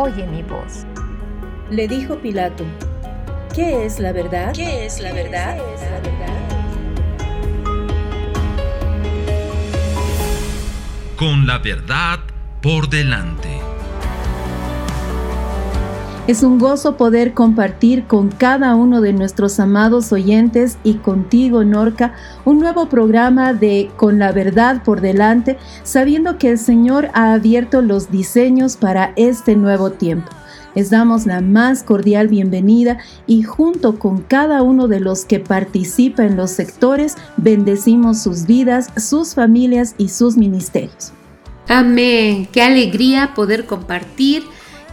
oye mi voz. Le dijo Pilato, ¿qué es la verdad? ¿Qué es la verdad? ¿Qué es la verdad? Con la verdad por delante. Es un gozo poder compartir con cada uno de nuestros amados oyentes y contigo, Norca, un nuevo programa de Con la verdad por delante, sabiendo que el Señor ha abierto los diseños para este nuevo tiempo. Les damos la más cordial bienvenida y junto con cada uno de los que participa en los sectores, bendecimos sus vidas, sus familias y sus ministerios. Amén. Qué alegría poder compartir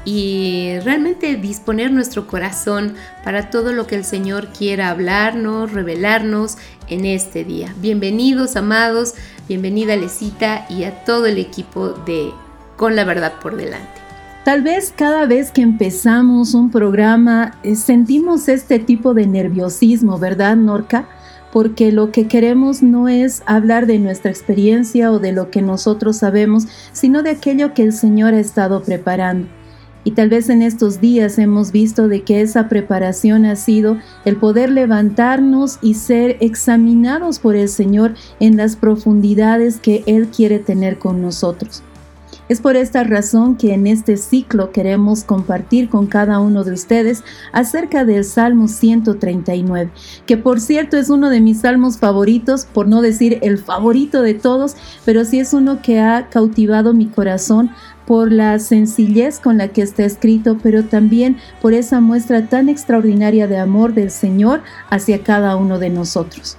y realmente disponer nuestro corazón para todo lo que el Señor quiera hablarnos, revelarnos en este día. Bienvenidos, amados, bienvenida Lecita y a todo el equipo de Con la Verdad por delante. Tal vez cada vez que empezamos un programa eh, sentimos este tipo de nerviosismo, ¿verdad, Norca? Porque lo que queremos no es hablar de nuestra experiencia o de lo que nosotros sabemos, sino de aquello que el Señor ha estado preparando. Y tal vez en estos días hemos visto de que esa preparación ha sido el poder levantarnos y ser examinados por el Señor en las profundidades que Él quiere tener con nosotros. Es por esta razón que en este ciclo queremos compartir con cada uno de ustedes acerca del Salmo 139, que por cierto es uno de mis salmos favoritos, por no decir el favorito de todos, pero sí es uno que ha cautivado mi corazón por la sencillez con la que está escrito, pero también por esa muestra tan extraordinaria de amor del Señor hacia cada uno de nosotros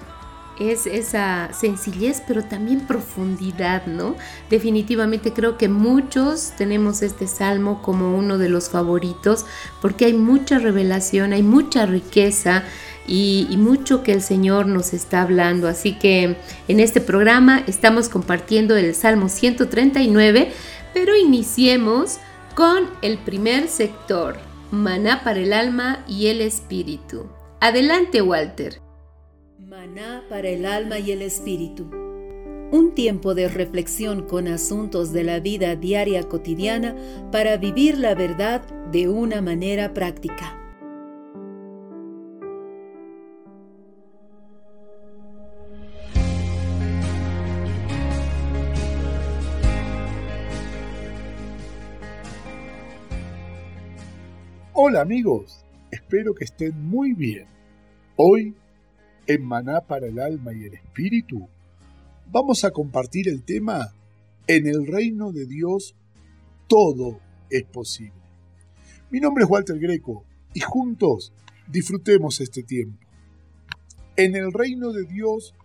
es esa sencillez, pero también profundidad, ¿no? Definitivamente creo que muchos tenemos este salmo como uno de los favoritos, porque hay mucha revelación, hay mucha riqueza y, mucho que el Señor nos está hablando. Así que en este programa estamos compartiendo el Salmo 139 pero iniciemos con el primer sector, maná para el alma y el espíritu. Adelante, Walter. Maná para el alma y el espíritu. Un tiempo de reflexión con asuntos de la vida diaria cotidiana para vivir la verdad de una manera práctica. Hola amigos, espero que estén muy bien. Hoy, en Maná para el alma y el espíritu, vamos a compartir el tema En el reino de Dios todo es posible. Mi nombre es Walter Greco y juntos disfrutemos este tiempo. En el reino de Dios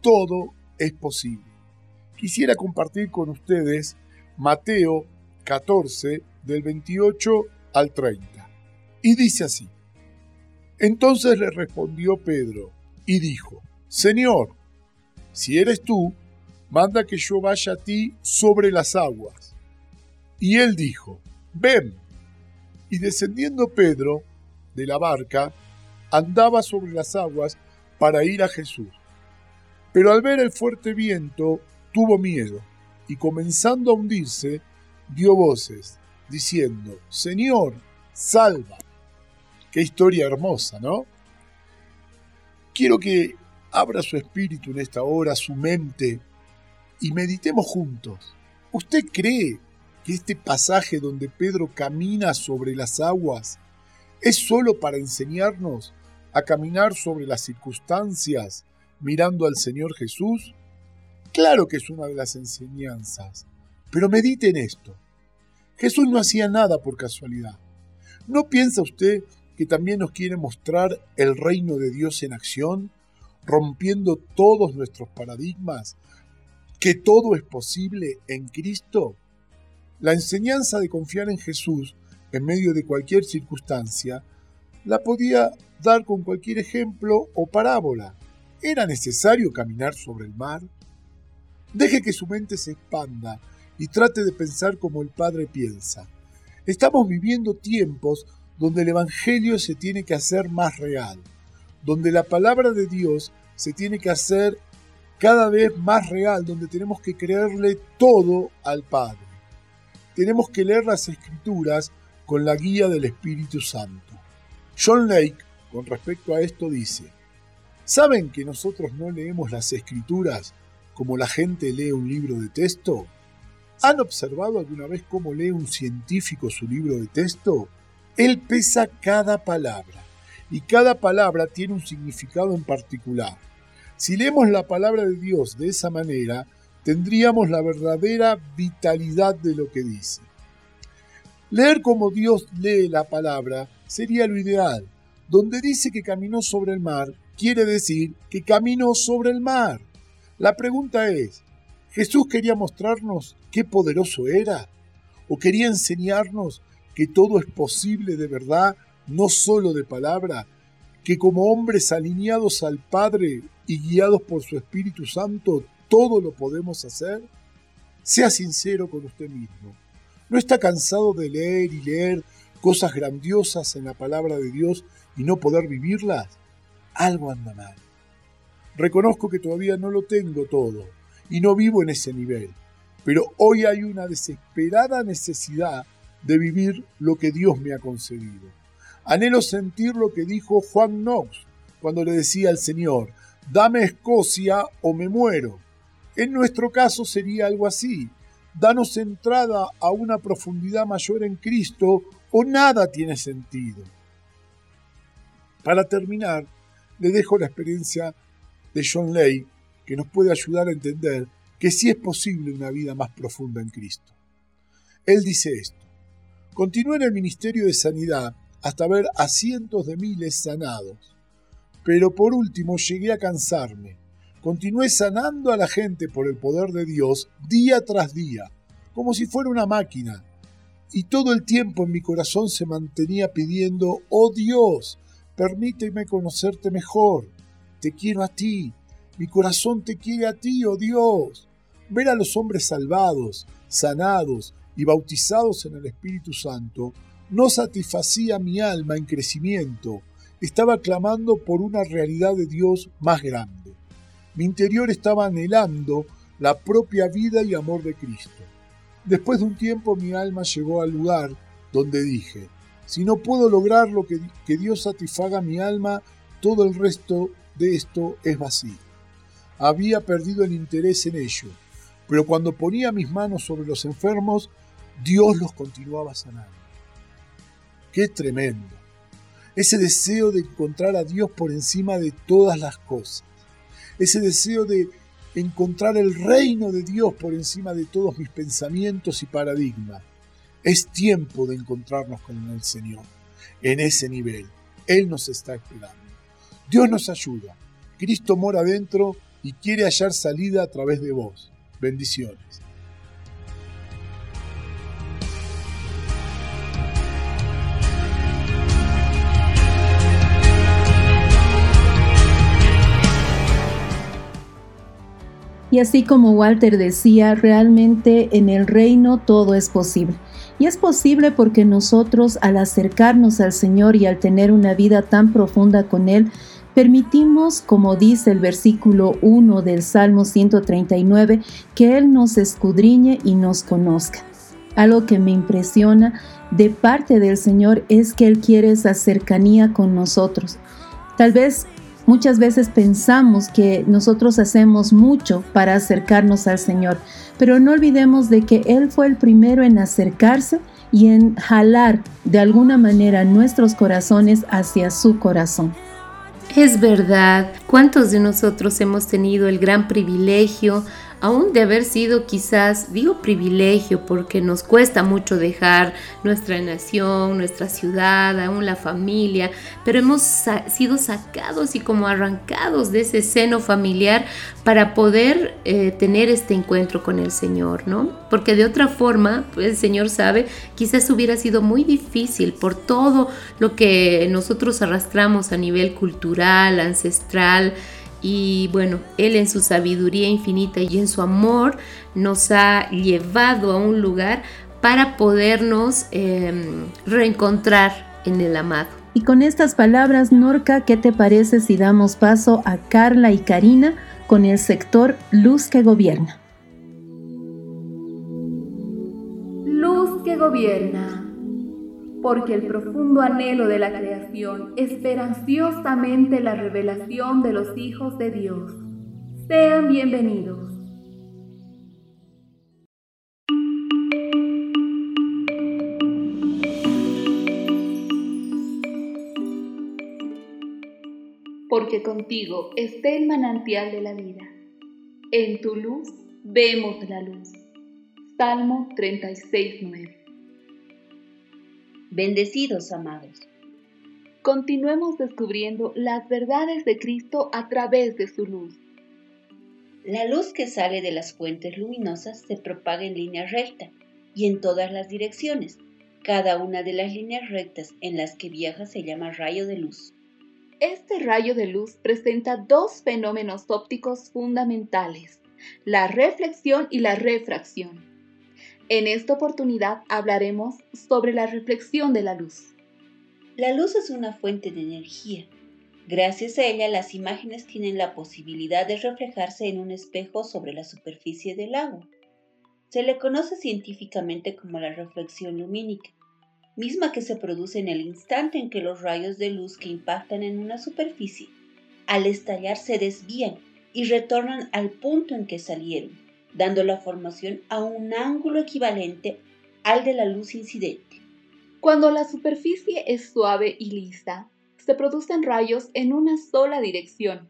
todo es posible. Quisiera compartir con ustedes Mateo 14 del 28 al 30. Y dice así. Entonces le respondió Pedro y dijo, Señor, si eres tú, manda que yo vaya a ti sobre las aguas. Y él dijo, ven. Y descendiendo Pedro de la barca, andaba sobre las aguas para ir a Jesús. Pero al ver el fuerte viento, tuvo miedo, y comenzando a hundirse, dio voces, diciendo, Señor, salva. Qué historia hermosa, ¿no? Quiero que abra su espíritu en esta hora, su mente, y meditemos juntos. ¿Usted cree que este pasaje donde Pedro camina sobre las aguas ¿Es solo para enseñarnos a caminar sobre las circunstancias mirando al Señor Jesús? Claro que es una de las enseñanzas, pero mediten esto. Jesús no hacía nada por casualidad. ¿No piensa usted que también nos quiere mostrar el reino de Dios en acción, rompiendo todos nuestros paradigmas, que todo es posible en Cristo? La enseñanza de confiar en Jesús en medio de cualquier circunstancia la podía dar con cualquier ejemplo o parábola. ¿Era necesario caminar sobre el mar? Deje que su mente se expanda y trate de pensar como el Padre piensa. Estamos viviendo tiempos donde el Evangelio se tiene que hacer más real, donde la palabra de Dios se tiene que hacer cada vez más real, donde tenemos que creerle todo al Padre. Tenemos que leer las escrituras con la guía del Espíritu Santo. John Lake, con respecto a esto, dice, ¿saben que nosotros no leemos las escrituras como la gente lee un libro de texto? ¿Han observado alguna vez cómo lee un científico su libro de texto? Él pesa cada palabra y cada palabra tiene un significado en particular. Si leemos la palabra de Dios de esa manera, tendríamos la verdadera vitalidad de lo que dice. Leer como Dios lee la palabra sería lo ideal. Donde dice que caminó sobre el mar, quiere decir que caminó sobre el mar. La pregunta es, ¿Jesús quería mostrarnos qué poderoso era? ¿O quería enseñarnos que todo es posible de verdad, no solo de palabra? Que como hombres alineados al Padre y guiados por su Espíritu Santo, todo lo podemos hacer? Sea sincero con usted mismo. ¿No está cansado de leer y leer cosas grandiosas en la palabra de Dios y no poder vivirlas? Algo anda mal. Reconozco que todavía no lo tengo todo y no vivo en ese nivel, pero hoy hay una desesperada necesidad de vivir lo que Dios me ha concedido. Anhelo sentir lo que dijo Juan Knox cuando le decía al Señor, dame Escocia o me muero. En nuestro caso sería algo así, danos entrada a una profundidad mayor en Cristo o nada tiene sentido. Para terminar, le dejo la experiencia de John Lay, que nos puede ayudar a entender que sí es posible una vida más profunda en Cristo. Él dice esto, continué en el ministerio de sanidad hasta ver a cientos de miles sanados, pero por último llegué a cansarme. Continué sanando a la gente por el poder de Dios día tras día, como si fuera una máquina, y todo el tiempo en mi corazón se mantenía pidiendo, oh Dios, permíteme conocerte mejor, te quiero a ti, mi corazón te quiere a ti, oh Dios. Ver a los hombres salvados, sanados y bautizados en el Espíritu Santo no satisfacía mi alma en crecimiento, estaba clamando por una realidad de Dios más grande. Mi interior estaba anhelando la propia vida y amor de Cristo. Después de un tiempo mi alma llegó al lugar donde dije, si no puedo lograr lo que, que Dios satisfaga mi alma, todo el resto de esto es vacío. Había perdido el interés en ello, pero cuando ponía mis manos sobre los enfermos, Dios los continuaba sanando. Qué tremendo. Ese deseo de encontrar a Dios por encima de todas las cosas. Ese deseo de encontrar el reino de Dios por encima de todos mis pensamientos y paradigmas. Es tiempo de encontrarnos con el Señor en ese nivel. Él nos está esperando. Dios nos ayuda. Cristo mora dentro y quiere hallar salida a través de vos. Bendiciones. Y así como Walter decía, realmente en el reino todo es posible. Y es posible porque nosotros al acercarnos al Señor y al tener una vida tan profunda con Él, permitimos, como dice el versículo 1 del Salmo 139, que Él nos escudriñe y nos conozca. Algo que me impresiona de parte del Señor es que Él quiere esa cercanía con nosotros. Tal vez muchas veces pensamos que nosotros hacemos mucho para acercarnos al Señor, pero no olvidemos de que Él fue el primero en acercarse y en jalar de alguna manera nuestros corazones hacia su corazón. Es verdad, ¿cuántos de nosotros hemos tenido el gran privilegio aún de haber sido quizás, digo privilegio porque nos cuesta mucho dejar nuestra nación, nuestra ciudad, aún la familia, pero hemos sido sacados y como arrancados de ese seno familiar para poder eh, tener este encuentro con el Señor, ¿no? Porque de otra forma, pues, el Señor sabe, quizás hubiera sido muy difícil por todo lo que nosotros arrastramos a nivel cultural, ancestral, y bueno, Él en su sabiduría infinita y en su amor nos ha llevado a un lugar para podernos em, reencontrar en el amado. Y con estas palabras, Norca, ¿qué te parece si damos paso a Carla y Karina con el sector Luz que Gobierna? Luz que Gobierna porque el profundo anhelo de la creación espera ansiosamente la revelación de los hijos de Dios. Sean bienvenidos. Porque contigo está el manantial de la vida. En tu luz vemos la luz. Salmo 36.9 Bendecidos, amados. Continuemos descubriendo las verdades de Cristo a través de su luz. La luz que sale de las fuentes luminosas se propaga en línea recta y en todas las direcciones. Cada una de las líneas rectas en las que viaja se llama rayo de luz. Este rayo de luz presenta dos fenómenos ópticos fundamentales, la reflexión y la refracción. En esta oportunidad hablaremos sobre la reflexión de la luz. La luz es una fuente de energía. Gracias a ella las imágenes tienen la posibilidad de reflejarse en un espejo sobre la superficie del agua. Se le conoce científicamente como la reflexión lumínica, misma que se produce en el instante en que los rayos de luz que impactan en una superficie, al estallar se desvían y retornan al punto en que salieron dando la formación a un ángulo equivalente al de la luz incidente. Cuando la superficie es suave y lisa, se producen rayos en una sola dirección,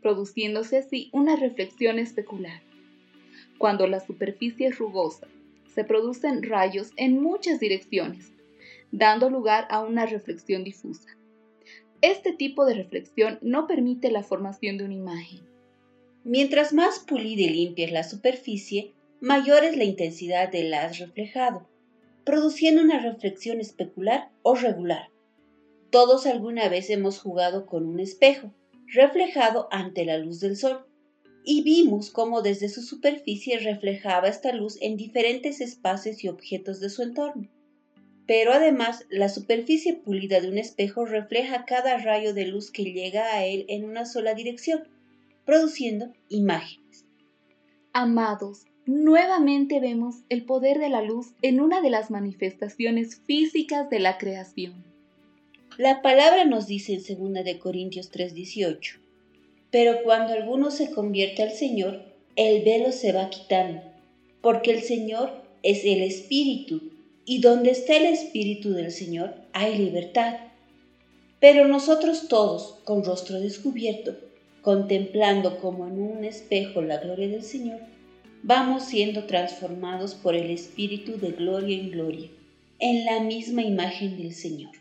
produciéndose así una reflexión especular. Cuando la superficie es rugosa, se producen rayos en muchas direcciones, dando lugar a una reflexión difusa. Este tipo de reflexión no permite la formación de una imagen, Mientras más pulida y limpia es la superficie, mayor es la intensidad del haz reflejado, produciendo una reflexión especular o regular. Todos alguna vez hemos jugado con un espejo, reflejado ante la luz del sol, y vimos cómo desde su superficie reflejaba esta luz en diferentes espacios y objetos de su entorno. Pero además, la superficie pulida de un espejo refleja cada rayo de luz que llega a él en una sola dirección, produciendo imágenes. Amados, nuevamente vemos el poder de la luz en una de las manifestaciones físicas de la creación. La palabra nos dice en 2 de Corintios 3:18, pero cuando alguno se convierte al Señor, el velo se va quitando, porque el Señor es el Espíritu, y donde está el Espíritu del Señor hay libertad. Pero nosotros todos, con rostro descubierto, contemplando como en un espejo la gloria del Señor, vamos siendo transformados por el Espíritu de gloria en gloria, en la misma imagen del Señor.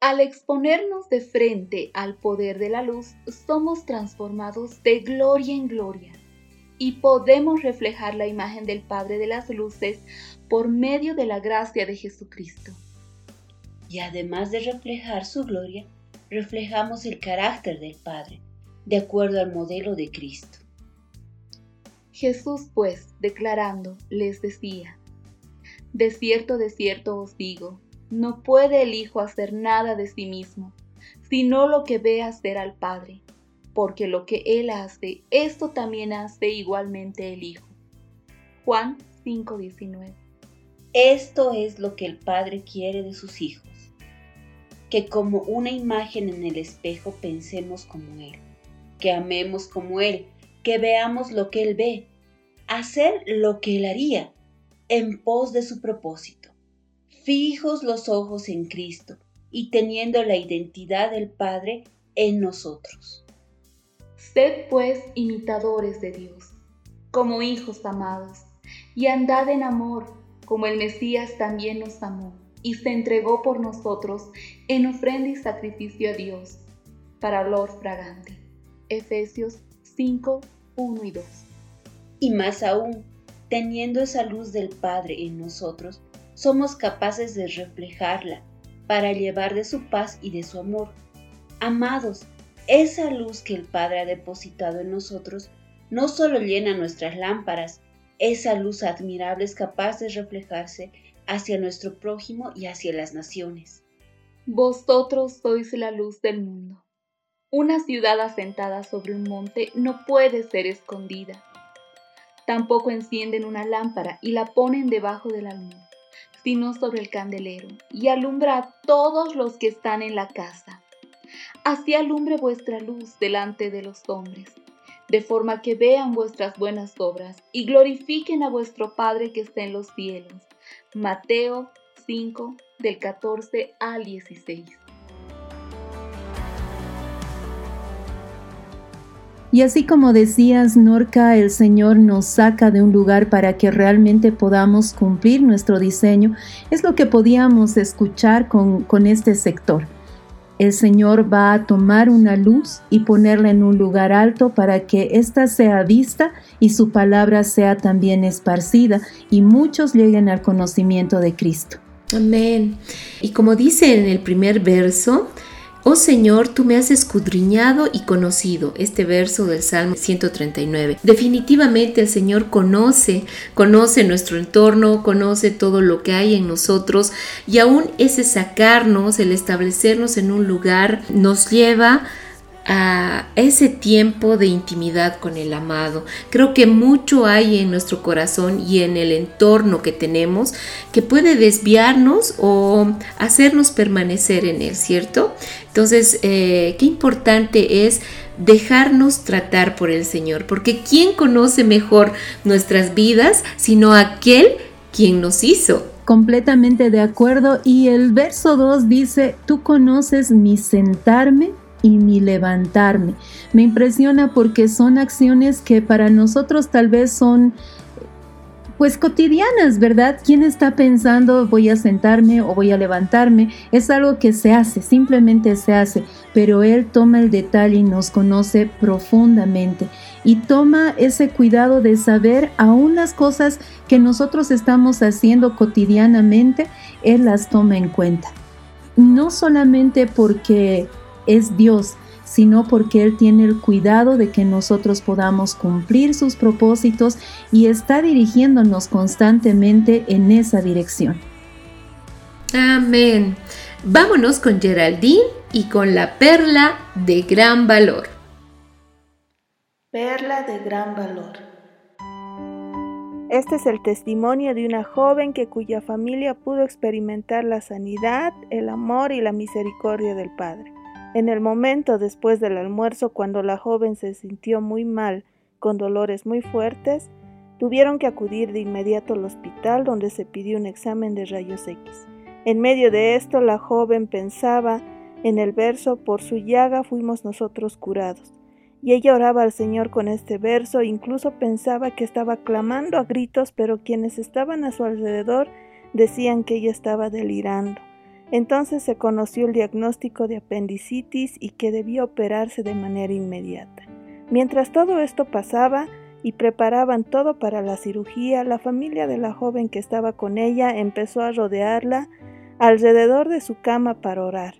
Al exponernos de frente al poder de la luz, somos transformados de gloria en gloria y podemos reflejar la imagen del Padre de las Luces por medio de la gracia de Jesucristo. Y además de reflejar su gloria, reflejamos el carácter del Padre, de acuerdo al modelo de Cristo. Jesús pues, declarando, les decía, De cierto, de cierto os digo, no puede el Hijo hacer nada de sí mismo, sino lo que ve hacer al Padre, porque lo que Él hace, esto también hace igualmente el Hijo. Juan 5:19 Esto es lo que el Padre quiere de sus hijos, que como una imagen en el espejo pensemos como Él que amemos como Él, que veamos lo que Él ve, hacer lo que Él haría en pos de su propósito, fijos los ojos en Cristo y teniendo la identidad del Padre en nosotros. Sed pues imitadores de Dios, como hijos amados, y andad en amor, como el Mesías también nos amó y se entregó por nosotros en ofrenda y sacrificio a Dios, para olor fragante. Efesios 5, 1 y 2. Y más aún, teniendo esa luz del Padre en nosotros, somos capaces de reflejarla para llevar de su paz y de su amor. Amados, esa luz que el Padre ha depositado en nosotros no solo llena nuestras lámparas, esa luz admirable es capaz de reflejarse hacia nuestro prójimo y hacia las naciones. Vosotros sois la luz del mundo. Una ciudad asentada sobre un monte no puede ser escondida. Tampoco encienden una lámpara y la ponen debajo del almud, sino sobre el candelero, y alumbra a todos los que están en la casa. Así alumbre vuestra luz delante de los hombres, de forma que vean vuestras buenas obras y glorifiquen a vuestro Padre que está en los cielos. Mateo 5, del 14 al 16. Y así como decías, Norca, el Señor nos saca de un lugar para que realmente podamos cumplir nuestro diseño, es lo que podíamos escuchar con, con este sector. El Señor va a tomar una luz y ponerla en un lugar alto para que ésta sea vista y su palabra sea también esparcida y muchos lleguen al conocimiento de Cristo. Amén. Y como dice en el primer verso, Oh Señor, tú me has escudriñado y conocido. Este verso del Salmo 139. Definitivamente el Señor conoce, conoce nuestro entorno, conoce todo lo que hay en nosotros y aún ese sacarnos, el establecernos en un lugar, nos lleva a ese tiempo de intimidad con el amado. Creo que mucho hay en nuestro corazón y en el entorno que tenemos que puede desviarnos o hacernos permanecer en él, ¿cierto? Entonces, eh, qué importante es dejarnos tratar por el Señor, porque ¿quién conoce mejor nuestras vidas sino aquel quien nos hizo? Completamente de acuerdo. Y el verso 2 dice, tú conoces mi sentarme y mi levantarme. Me impresiona porque son acciones que para nosotros tal vez son pues cotidianas, ¿verdad? ¿Quién está pensando voy a sentarme o voy a levantarme? Es algo que se hace, simplemente se hace, pero Él toma el detalle y nos conoce profundamente y toma ese cuidado de saber aún las cosas que nosotros estamos haciendo cotidianamente, Él las toma en cuenta. No solamente porque es Dios, sino porque Él tiene el cuidado de que nosotros podamos cumplir sus propósitos y está dirigiéndonos constantemente en esa dirección. Amén. Vámonos con Geraldine y con la perla de gran valor. Perla de gran valor. Este es el testimonio de una joven que cuya familia pudo experimentar la sanidad, el amor y la misericordia del Padre. En el momento después del almuerzo, cuando la joven se sintió muy mal, con dolores muy fuertes, tuvieron que acudir de inmediato al hospital donde se pidió un examen de rayos X. En medio de esto, la joven pensaba en el verso, por su llaga fuimos nosotros curados. Y ella oraba al Señor con este verso, incluso pensaba que estaba clamando a gritos, pero quienes estaban a su alrededor decían que ella estaba delirando. Entonces se conoció el diagnóstico de apendicitis y que debía operarse de manera inmediata. Mientras todo esto pasaba y preparaban todo para la cirugía, la familia de la joven que estaba con ella empezó a rodearla alrededor de su cama para orar.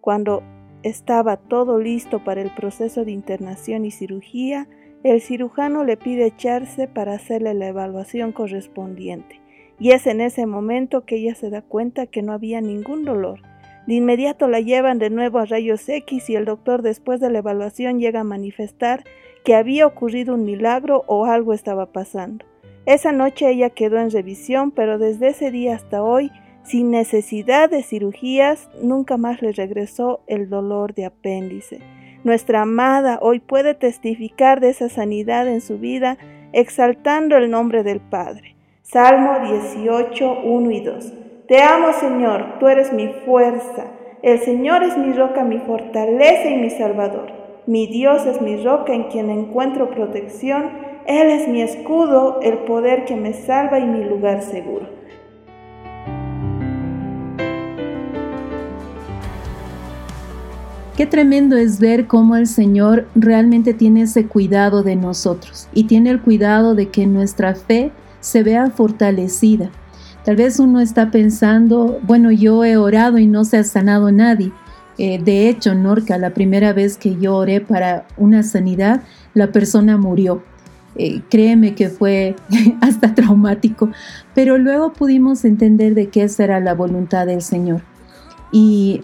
Cuando estaba todo listo para el proceso de internación y cirugía, el cirujano le pide echarse para hacerle la evaluación correspondiente. Y es en ese momento que ella se da cuenta que no había ningún dolor. De inmediato la llevan de nuevo a rayos X y el doctor después de la evaluación llega a manifestar que había ocurrido un milagro o algo estaba pasando. Esa noche ella quedó en revisión, pero desde ese día hasta hoy, sin necesidad de cirugías, nunca más le regresó el dolor de apéndice. Nuestra amada hoy puede testificar de esa sanidad en su vida, exaltando el nombre del Padre. Salmo 18, 1 y 2. Te amo, Señor, tú eres mi fuerza. El Señor es mi roca, mi fortaleza y mi salvador. Mi Dios es mi roca en quien encuentro protección. Él es mi escudo, el poder que me salva y mi lugar seguro. Qué tremendo es ver cómo el Señor realmente tiene ese cuidado de nosotros y tiene el cuidado de que nuestra fe se vea fortalecida. Tal vez uno está pensando, bueno, yo he orado y no se ha sanado nadie. Eh, de hecho, Norca, la primera vez que yo oré para una sanidad, la persona murió. Eh, créeme que fue hasta traumático, pero luego pudimos entender de qué esa era la voluntad del Señor. Y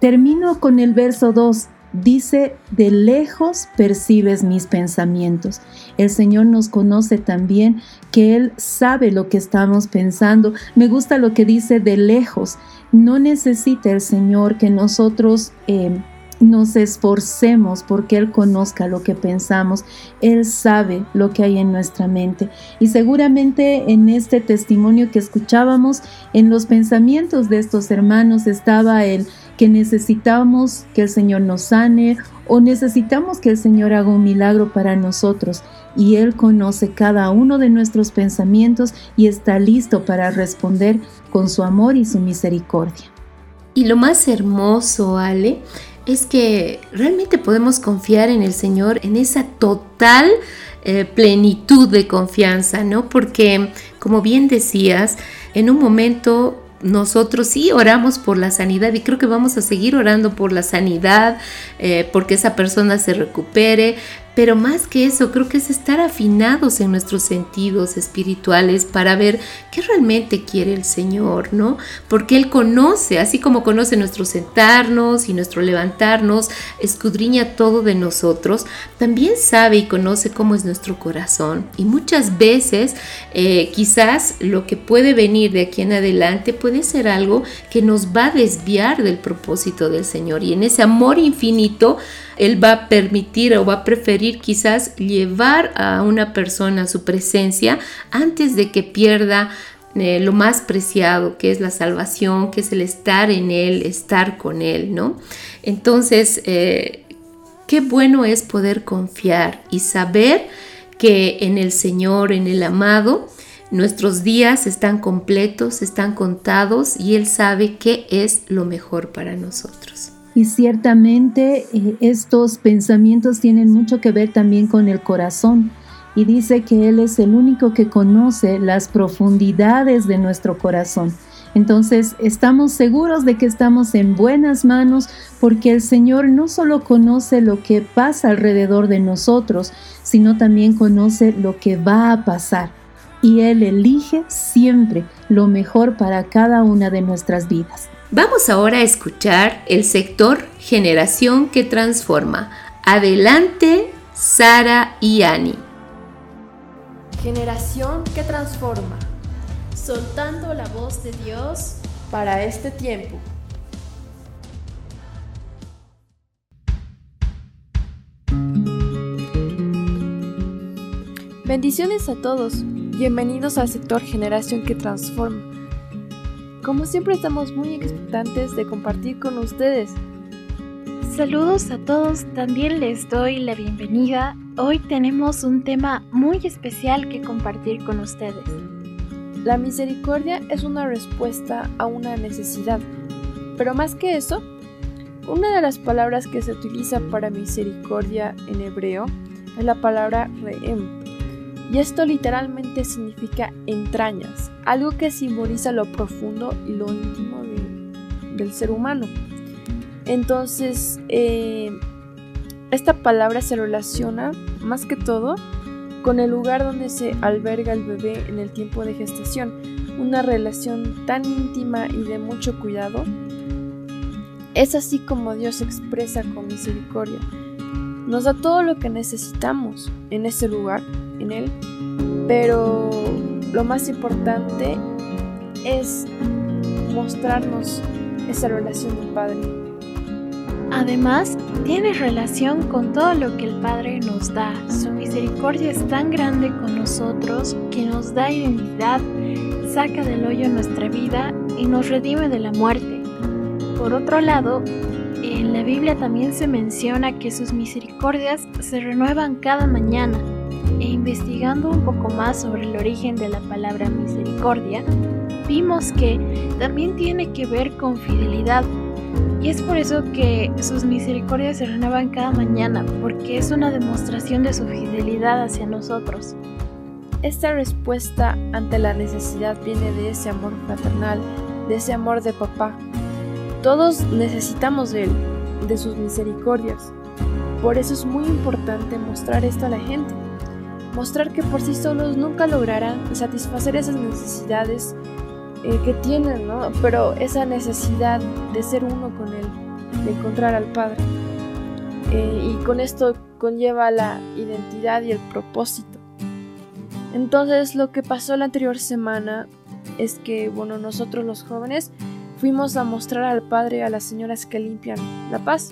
Termino con el verso 2. Dice, de lejos percibes mis pensamientos. El Señor nos conoce también, que Él sabe lo que estamos pensando. Me gusta lo que dice de lejos. No necesita el Señor que nosotros eh, nos esforcemos porque Él conozca lo que pensamos. Él sabe lo que hay en nuestra mente. Y seguramente en este testimonio que escuchábamos, en los pensamientos de estos hermanos estaba el que necesitamos que el Señor nos sane o necesitamos que el Señor haga un milagro para nosotros. Y Él conoce cada uno de nuestros pensamientos y está listo para responder con su amor y su misericordia. Y lo más hermoso, Ale, es que realmente podemos confiar en el Señor en esa total eh, plenitud de confianza, ¿no? Porque, como bien decías, en un momento nosotros sí oramos por la sanidad y creo que vamos a seguir orando por la sanidad, eh, porque esa persona se recupere, pero más que eso, creo que es estar afinados en nuestros sentidos espirituales para ver qué realmente quiere el Señor, ¿no? Porque Él conoce, así como conoce nuestro sentarnos y nuestro levantarnos, escudriña todo de nosotros, también sabe y conoce cómo es nuestro corazón. Y muchas veces, eh, quizás lo que puede venir de aquí en adelante puede ser algo que nos va a desviar del propósito del Señor. Y en ese amor infinito, Él va a permitir o va a preferir quizás llevar a una persona a su presencia antes de que pierda eh, lo más preciado, que es la salvación, que es el estar en Él, estar con Él, ¿no? Entonces, eh, qué bueno es poder confiar y saber que en el Señor, en el amado, nuestros días están completos, están contados y Él sabe qué es lo mejor para nosotros. Y ciertamente eh, estos pensamientos tienen mucho que ver también con el corazón. Y dice que Él es el único que conoce las profundidades de nuestro corazón. Entonces estamos seguros de que estamos en buenas manos porque el Señor no solo conoce lo que pasa alrededor de nosotros, sino también conoce lo que va a pasar. Y Él elige siempre lo mejor para cada una de nuestras vidas. Vamos ahora a escuchar el sector Generación que Transforma. Adelante, Sara y Ani. Generación que transforma. Soltando la voz de Dios para este tiempo. Bendiciones a todos. Bienvenidos al sector Generación que Transforma como siempre estamos muy expectantes de compartir con ustedes. Saludos a todos, también les doy la bienvenida. Hoy tenemos un tema muy especial que compartir con ustedes. La misericordia es una respuesta a una necesidad, pero más que eso, una de las palabras que se utiliza para misericordia en hebreo es la palabra reem, y esto literalmente significa entrañas, algo que simboliza lo profundo y lo íntimo del ser humano. Entonces, eh, esta palabra se relaciona más que todo con el lugar donde se alberga el bebé en el tiempo de gestación, una relación tan íntima y de mucho cuidado. Es así como Dios expresa con misericordia. Nos da todo lo que necesitamos en ese lugar en él, pero lo más importante es mostrarnos esa relación del Padre. Además, tiene relación con todo lo que el Padre nos da. Su misericordia es tan grande con nosotros que nos da identidad, saca del hoyo nuestra vida y nos redime de la muerte. Por otro lado, en la Biblia también se menciona que sus misericordias se renuevan cada mañana e investigando un poco más sobre el origen de la palabra misericordia, vimos que también tiene que ver con fidelidad. Y es por eso que sus misericordias se renuevan cada mañana, porque es una demostración de su fidelidad hacia nosotros. Esta respuesta ante la necesidad viene de ese amor fraternal, de ese amor de papá. Todos necesitamos de él, de sus misericordias. Por eso es muy importante mostrar esto a la gente. Mostrar que por sí solos nunca lograrán satisfacer esas necesidades eh, que tienen, ¿no? Pero esa necesidad de ser uno con Él, de encontrar al Padre. Eh, y con esto conlleva la identidad y el propósito. Entonces lo que pasó la anterior semana es que, bueno, nosotros los jóvenes fuimos a mostrar al Padre a las señoras que limpian la paz.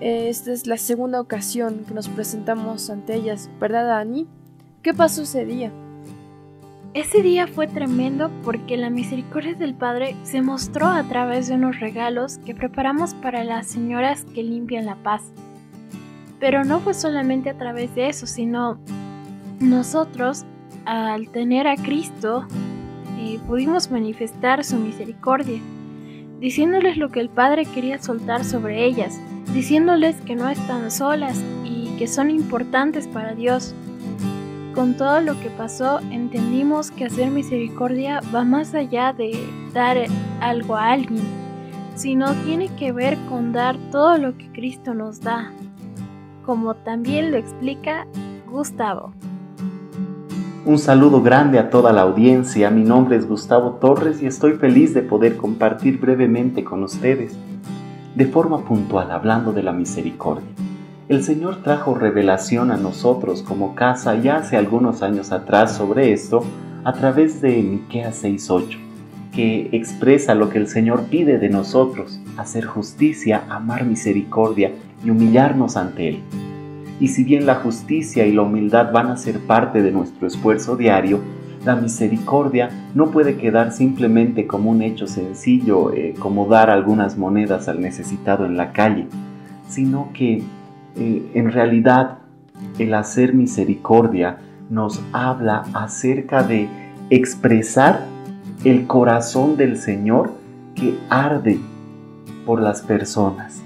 Eh, esta es la segunda ocasión que nos presentamos ante ellas, ¿verdad, Dani? ¿Qué pasó ese día? Ese día fue tremendo porque la misericordia del Padre se mostró a través de unos regalos que preparamos para las señoras que limpian la paz. Pero no fue solamente a través de eso, sino nosotros, al tener a Cristo, eh, pudimos manifestar su misericordia, diciéndoles lo que el Padre quería soltar sobre ellas, diciéndoles que no están solas y que son importantes para Dios con todo lo que pasó, entendimos que hacer misericordia va más allá de dar algo a alguien, sino tiene que ver con dar todo lo que Cristo nos da, como también lo explica Gustavo. Un saludo grande a toda la audiencia, mi nombre es Gustavo Torres y estoy feliz de poder compartir brevemente con ustedes, de forma puntual, hablando de la misericordia. El Señor trajo revelación a nosotros como casa ya hace algunos años atrás sobre esto a través de Miqueas 6:8, que expresa lo que el Señor pide de nosotros, hacer justicia, amar misericordia y humillarnos ante Él. Y si bien la justicia y la humildad van a ser parte de nuestro esfuerzo diario, la misericordia no puede quedar simplemente como un hecho sencillo, eh, como dar algunas monedas al necesitado en la calle, sino que eh, en realidad el hacer misericordia nos habla acerca de expresar el corazón del Señor que arde por las personas.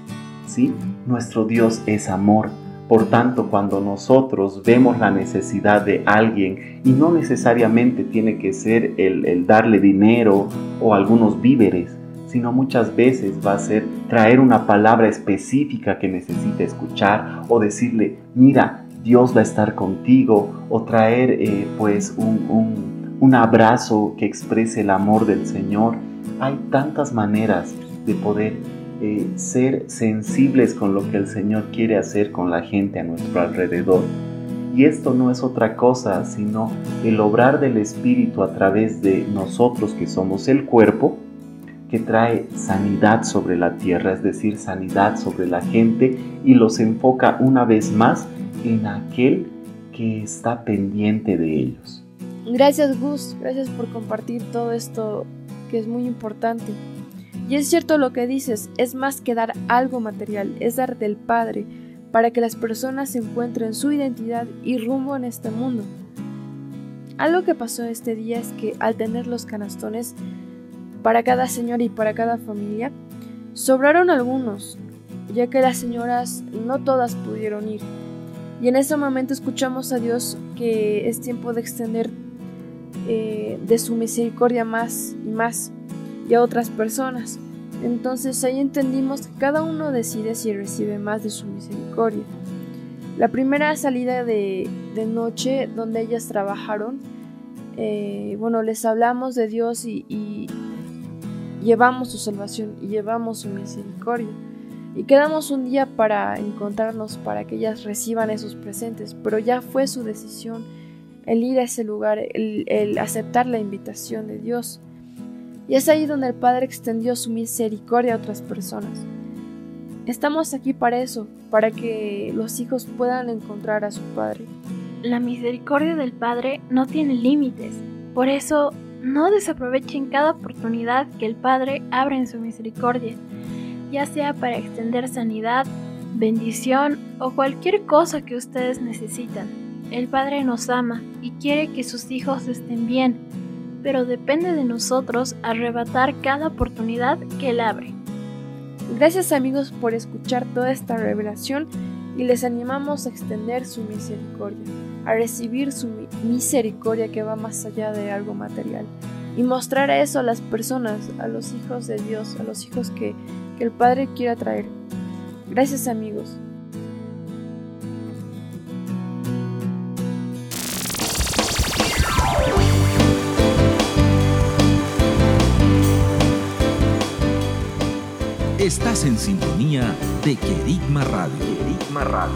¿sí? Nuestro Dios es amor. Por tanto, cuando nosotros vemos la necesidad de alguien, y no necesariamente tiene que ser el, darle dinero o algunos víveres, sino muchas veces va a ser traer una palabra específica que necesita escuchar o decirle, mira, Dios va a estar contigo o traer eh, pues un, un, abrazo que exprese el amor del Señor. Hay tantas maneras de poder ser sensibles con lo que el Señor quiere hacer con la gente a nuestro alrededor. Y esto no es otra cosa sino el obrar del Espíritu a través de nosotros que somos el cuerpo que trae sanidad sobre la tierra, es decir, sanidad sobre la gente y los enfoca una vez más en aquel que está pendiente de ellos. Gracias Gus, gracias por compartir todo esto que es muy importante. Y es cierto lo que dices, es más que dar algo material, es dar del Padre para que las personas encuentren su identidad y rumbo en este mundo. Algo que pasó este día es que al tener los canastones para cada señora y para cada familia, sobraron algunos, ya que las señoras no todas pudieron ir. Y en ese momento escuchamos a Dios que es tiempo de extender eh, de su misericordia más y más y a otras personas. Entonces ahí entendimos que cada uno decide si recibe más de su misericordia. La primera salida de, noche donde ellas trabajaron, eh, bueno, les hablamos de Dios y, llevamos su salvación y llevamos su misericordia. Y quedamos un día para encontrarnos, para que ellas reciban esos presentes, pero ya fue su decisión el ir a ese lugar, el, aceptar la invitación de Dios. Y es ahí donde el Padre extendió su misericordia a otras personas. Estamos aquí para eso, para que los hijos puedan encontrar a su Padre. La misericordia del Padre no tiene límites, por eso no desaprovechen cada oportunidad que el Padre abre en su misericordia, ya sea para extender sanidad, bendición o cualquier cosa que ustedes necesitan. El Padre nos ama y quiere que sus hijos estén bien, pero depende de nosotros arrebatar cada oportunidad que Él abre. Gracias amigos por escuchar toda esta revelación y les animamos a extender su misericordia, a recibir su misericordia que va más allá de algo material y mostrar eso a las personas, a los hijos de Dios, a los hijos que, que el Padre quiera traer. Gracias amigos. Estás en sintonía de Querigma Radio. Querigma Radio.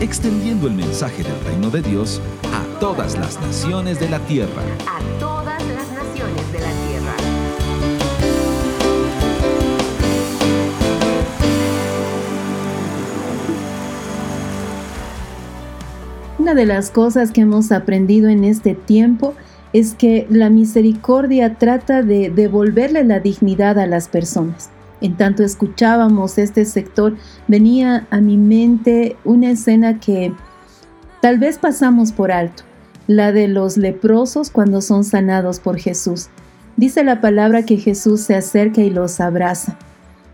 Extendiendo el mensaje del reino de Dios a todas las naciones de la tierra. A todas las naciones de la tierra. Una de las cosas que hemos aprendido en este tiempo es que la misericordia trata de devolverle la dignidad a las personas. En tanto escuchábamos este sector, venía a mi mente una escena que tal vez pasamos por alto, la de los leprosos cuando son sanados por Jesús. Dice la palabra que Jesús se acerca y los abraza.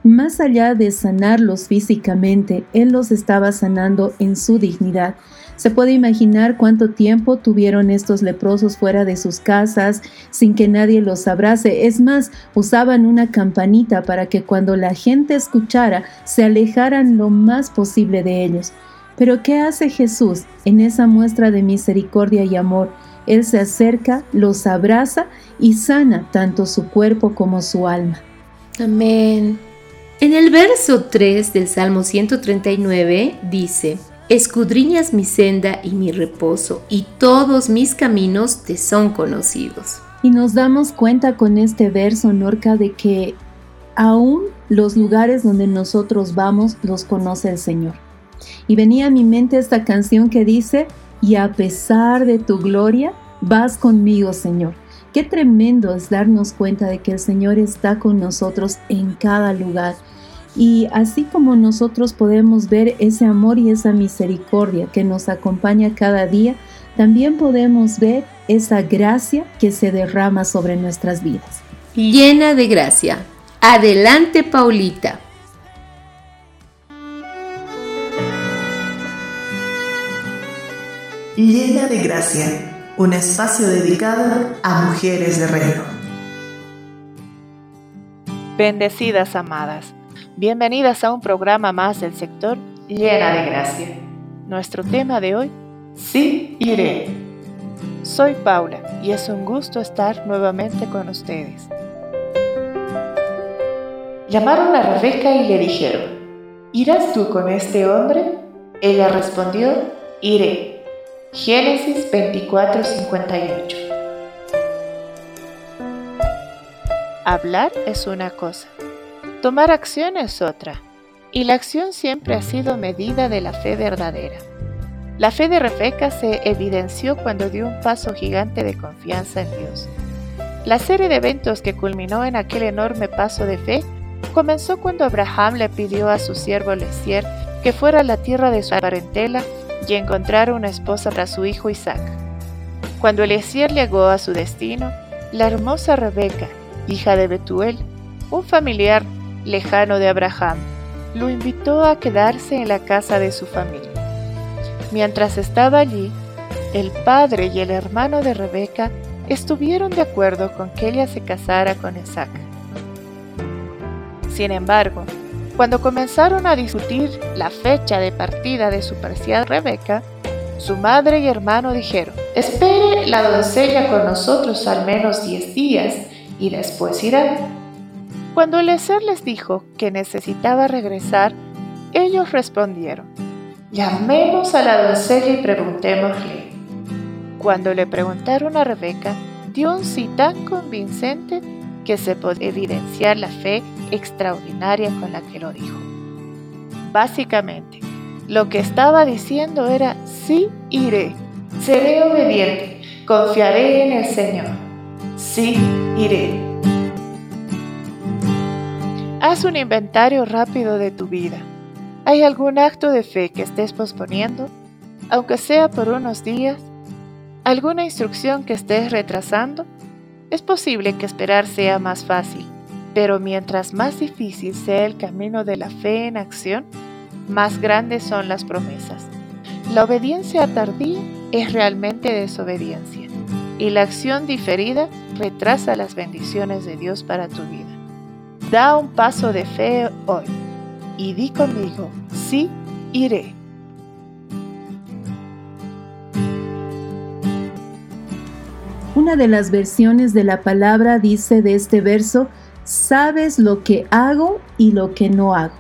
Más allá de sanarlos físicamente, Él los estaba sanando en su dignidad, se puede imaginar cuánto tiempo tuvieron estos leprosos fuera de sus casas sin que nadie los abrace. Es más, usaban una campanita para que cuando la gente escuchara se alejaran lo más posible de ellos. Pero ¿qué hace Jesús en esa muestra de misericordia y amor? Él se acerca, los abraza y sana tanto su cuerpo como su alma. Amén. En el verso 3 del Salmo 139 dice, Escudriñas mi senda y mi reposo, y todos mis caminos te son conocidos. Y nos damos cuenta con este verso, Norca, de que aún los lugares donde nosotros vamos los conoce el Señor. Y venía a mi mente esta canción que dice, y a pesar de tu gloria, vas conmigo, Señor. Qué tremendo es darnos cuenta de que el Señor está con nosotros en cada lugar y así como nosotros podemos ver ese amor y esa misericordia que nos acompaña cada día, también podemos ver esa gracia que se derrama sobre nuestras vidas. Llena de gracia. Adelante, Paulita. Llena de gracia, un espacio dedicado a mujeres de reino. Bendecidas amadas. Bienvenidas a un programa más del sector Llena de Gracia. Nuestro tema de hoy, Sí iré. Soy Paula y es un gusto estar nuevamente con ustedes. Llamaron a Rebeca y le dijeron, ¿irás tú con este hombre? Ella respondió, iré. Génesis 24:58. Hablar es una cosa, Tomar acción es otra, y la acción siempre ha sido medida de la fe verdadera. La fe de Rebeca se evidenció cuando dio un paso gigante de confianza en Dios. La serie de eventos que culminó en aquel enorme paso de fe comenzó cuando Abraham le pidió a su siervo Lesier que fuera a la tierra de su parentela y encontrara una esposa para su hijo Isaac. Cuando Eliezer llegó a su destino, la hermosa Rebeca, hija de Betuel, un familiar lejano de Abraham, lo invitó a quedarse en la casa de su familia. Mientras estaba allí, el padre y el hermano de Rebeca estuvieron de acuerdo con que ella se casara con Isaac. Sin embargo, cuando comenzaron a discutir la fecha de partida de su preciada Rebeca, su madre y hermano dijeron, espere la doncella con nosotros al menos diez días y después irá. Cuando Eliezer les dijo que necesitaba regresar, ellos respondieron, llamemos a la doncella y preguntémosle. Cuando le preguntaron a Rebeca, dio un sí tan convincente que se puede evidenciar la fe extraordinaria con la que lo dijo. Básicamente, lo que estaba diciendo era, sí iré, seré obediente, Confiaré en el Señor. Sí, iré. Haz un inventario rápido de tu vida. ¿Hay algún acto de fe que estés posponiendo, aunque sea por unos días? ¿Alguna instrucción que estés retrasando? Es posible que esperar sea más fácil, pero mientras más difícil sea el camino de la fe en acción, más grandes son las promesas. La obediencia tardía es realmente desobediencia y la acción diferida retrasa las bendiciones de Dios para tu vida. Da un paso de fe hoy y di conmigo, sí, iré. Una de las versiones de la palabra dice de este verso, sabes lo que hago y lo que no hago.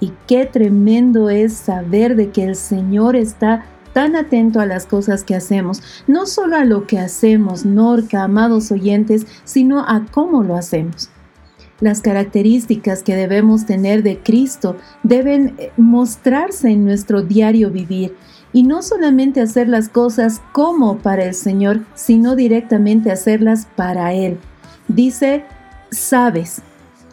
Y qué tremendo es saber de que el Señor está tan atento a las cosas que hacemos, no solo a lo que hacemos, Norca, amados oyentes, sino a cómo lo hacemos. Las características que debemos tener de Cristo deben eh, mostrarse en nuestro diario vivir y no solamente hacer las cosas como para el Señor, sino directamente hacerlas para Él. Dice, sabes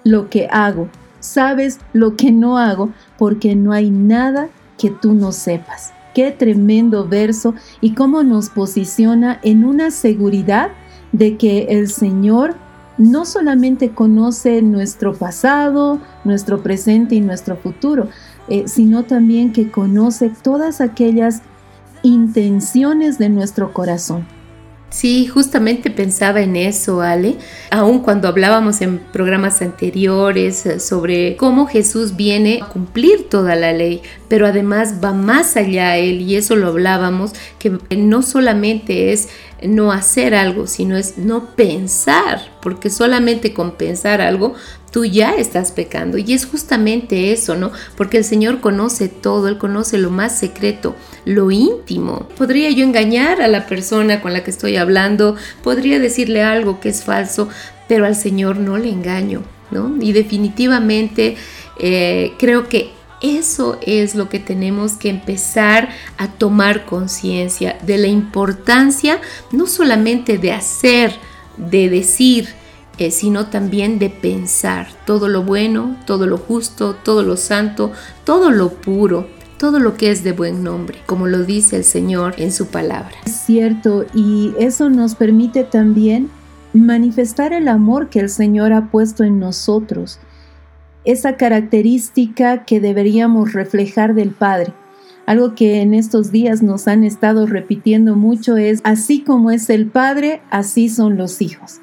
lo que hago, sabes lo que no hago, porque no hay nada que tú no sepas. Qué tremendo verso y cómo nos posiciona en una seguridad de que el Señor no solamente conoce nuestro pasado, nuestro presente y nuestro futuro, eh, sino también que conoce todas aquellas intenciones de nuestro corazón. Sí, justamente pensaba en eso, Ale, aun cuando hablábamos en programas anteriores eh, sobre cómo Jesús viene a cumplir toda la ley, pero además va más allá él, y eso lo hablábamos, que no solamente es no hacer algo, sino es no pensar, porque solamente con pensar algo tú ya estás pecando. Y es justamente eso, ¿no? Porque el Señor conoce todo, Él conoce lo más secreto, lo íntimo. Podría yo engañar a la persona con la que estoy hablando, podría decirle algo que es falso, pero al Señor no le engaño, ¿no? Y definitivamente eh, creo que eso es lo que tenemos que empezar a tomar conciencia de la importancia no solamente de hacer, de decir, eh, sino también de pensar todo lo bueno, todo lo justo, todo lo santo, todo lo puro, todo lo que es de buen nombre, como lo dice el Señor en su palabra. Es cierto, y eso nos permite también manifestar el amor que el Señor ha puesto en nosotros esa característica que deberíamos reflejar del Padre. Algo que en estos días nos han estado repitiendo mucho es, así como es el Padre, así son los hijos.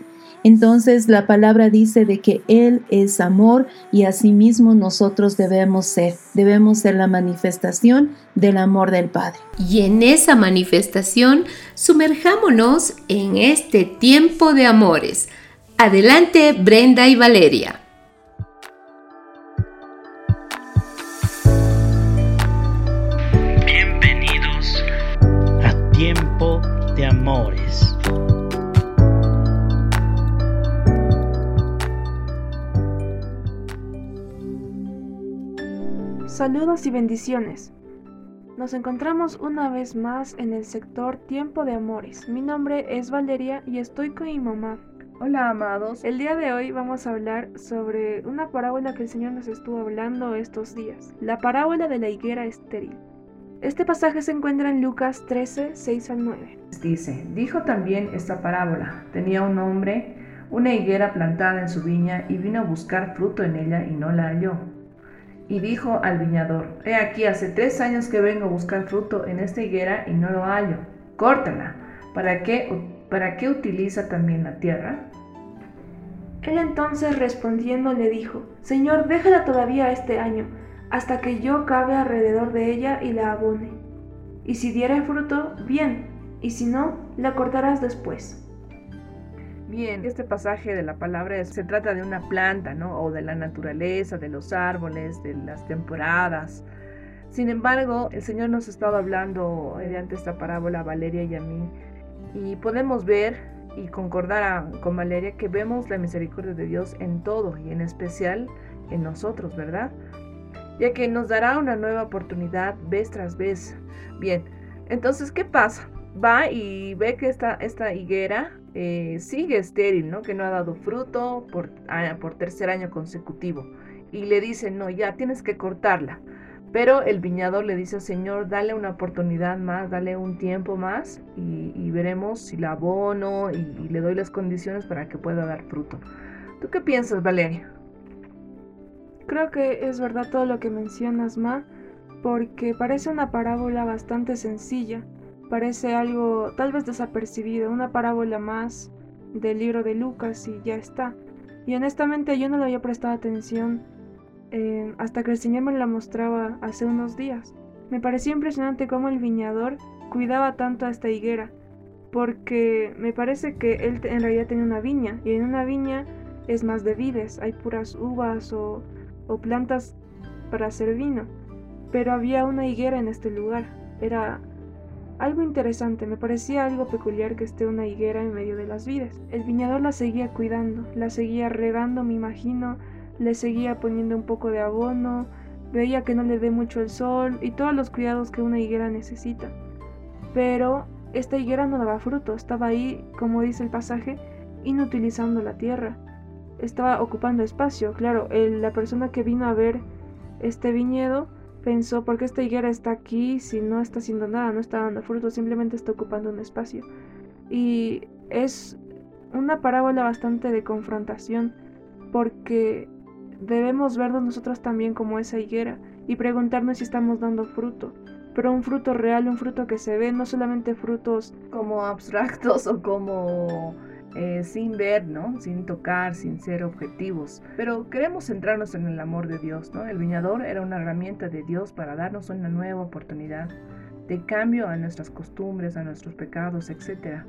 Entonces la palabra dice de que Él es amor y asimismo nosotros debemos ser, debemos ser la manifestación del amor del Padre. Y en esa manifestación sumerjámonos en este tiempo de amores. Adelante Brenda y Valeria. Amores. Saludos y bendiciones. Nos encontramos una vez más en el sector Tiempo de Amores. Mi nombre es Valeria y estoy con mi mamá. Hola amados, el día de hoy vamos a hablar sobre una parábola que el Señor nos estuvo hablando estos días, la parábola de la higuera estéril. Este pasaje se encuentra en Lucas 13, 6 al 9. Dice, dijo también esta parábola, tenía un hombre una higuera plantada en su viña y vino a buscar fruto en ella y no la halló. Y dijo al viñador, he aquí hace tres años que vengo a buscar fruto en esta higuera y no lo hallo. Córtala. ¿Para qué, para qué utiliza también la tierra? Él entonces respondiendo le dijo, Señor, déjala todavía este año hasta que yo cabe alrededor de ella y la abone. Y si diere fruto, bien, y si no, la cortarás después. Bien, este pasaje de la palabra se trata de una planta, ¿no? O de la naturaleza, de los árboles, de las temporadas. Sin embargo, el Señor nos ha estado hablando mediante esta parábola a Valeria y a mí. Y podemos ver y concordar con Valeria que vemos la misericordia de Dios en todo y en especial en nosotros, ¿verdad? Ya que nos dará una nueva oportunidad vez tras vez. Bien, entonces, ¿qué pasa? va y ve que esta, esta higuera eh, sigue estéril, ¿no? Que no ha dado fruto por, ah, por tercer año consecutivo. Y le dice, no, ya tienes que cortarla. Pero el viñador le dice, Señor, dale una oportunidad más, dale un tiempo más y, veremos si la abono y, y, le doy las condiciones para que pueda dar fruto. ¿Tú qué piensas, Valeria? Creo que es verdad todo lo que mencionas, Ma, porque parece una parábola bastante sencilla, parece algo tal vez desapercibido, una parábola más del libro de Lucas y ya está. Y honestamente yo no le había prestado atención eh, hasta que el Señor me la mostraba hace unos días. Me pareció impresionante cómo el viñador cuidaba tanto a esta higuera, porque me parece que él en realidad tenía una viña, y en una viña es más de vides, hay puras uvas o, o plantas para hacer vino, pero había una higuera en este lugar, era algo interesante, me parecía algo peculiar que esté una higuera en medio de las vides. El viñador la seguía cuidando, la seguía regando, me imagino, le seguía poniendo un poco de abono, veía que no le dé mucho el sol y todos los cuidados que una higuera necesita. Pero esta higuera no daba fruto, estaba ahí, como dice el pasaje, inutilizando la tierra. Estaba ocupando espacio, claro, la persona que vino a ver este viñedo pensó, ¿por qué esta higuera está aquí si no está haciendo nada, no está dando fruto, simplemente está ocupando un espacio? Y es una parábola bastante de confrontación, porque debemos vernos nosotros también como esa higuera y preguntarnos si estamos dando fruto, pero un fruto real, un fruto que se ve, no solamente frutos como abstractos o como eh, sin ver, ¿no? Sin tocar, sin ser objetivos. Pero queremos centrarnos en el amor de Dios, ¿no? El viñador era una herramienta de Dios para darnos una nueva oportunidad de cambio a nuestras costumbres, a nuestros pecados, etc.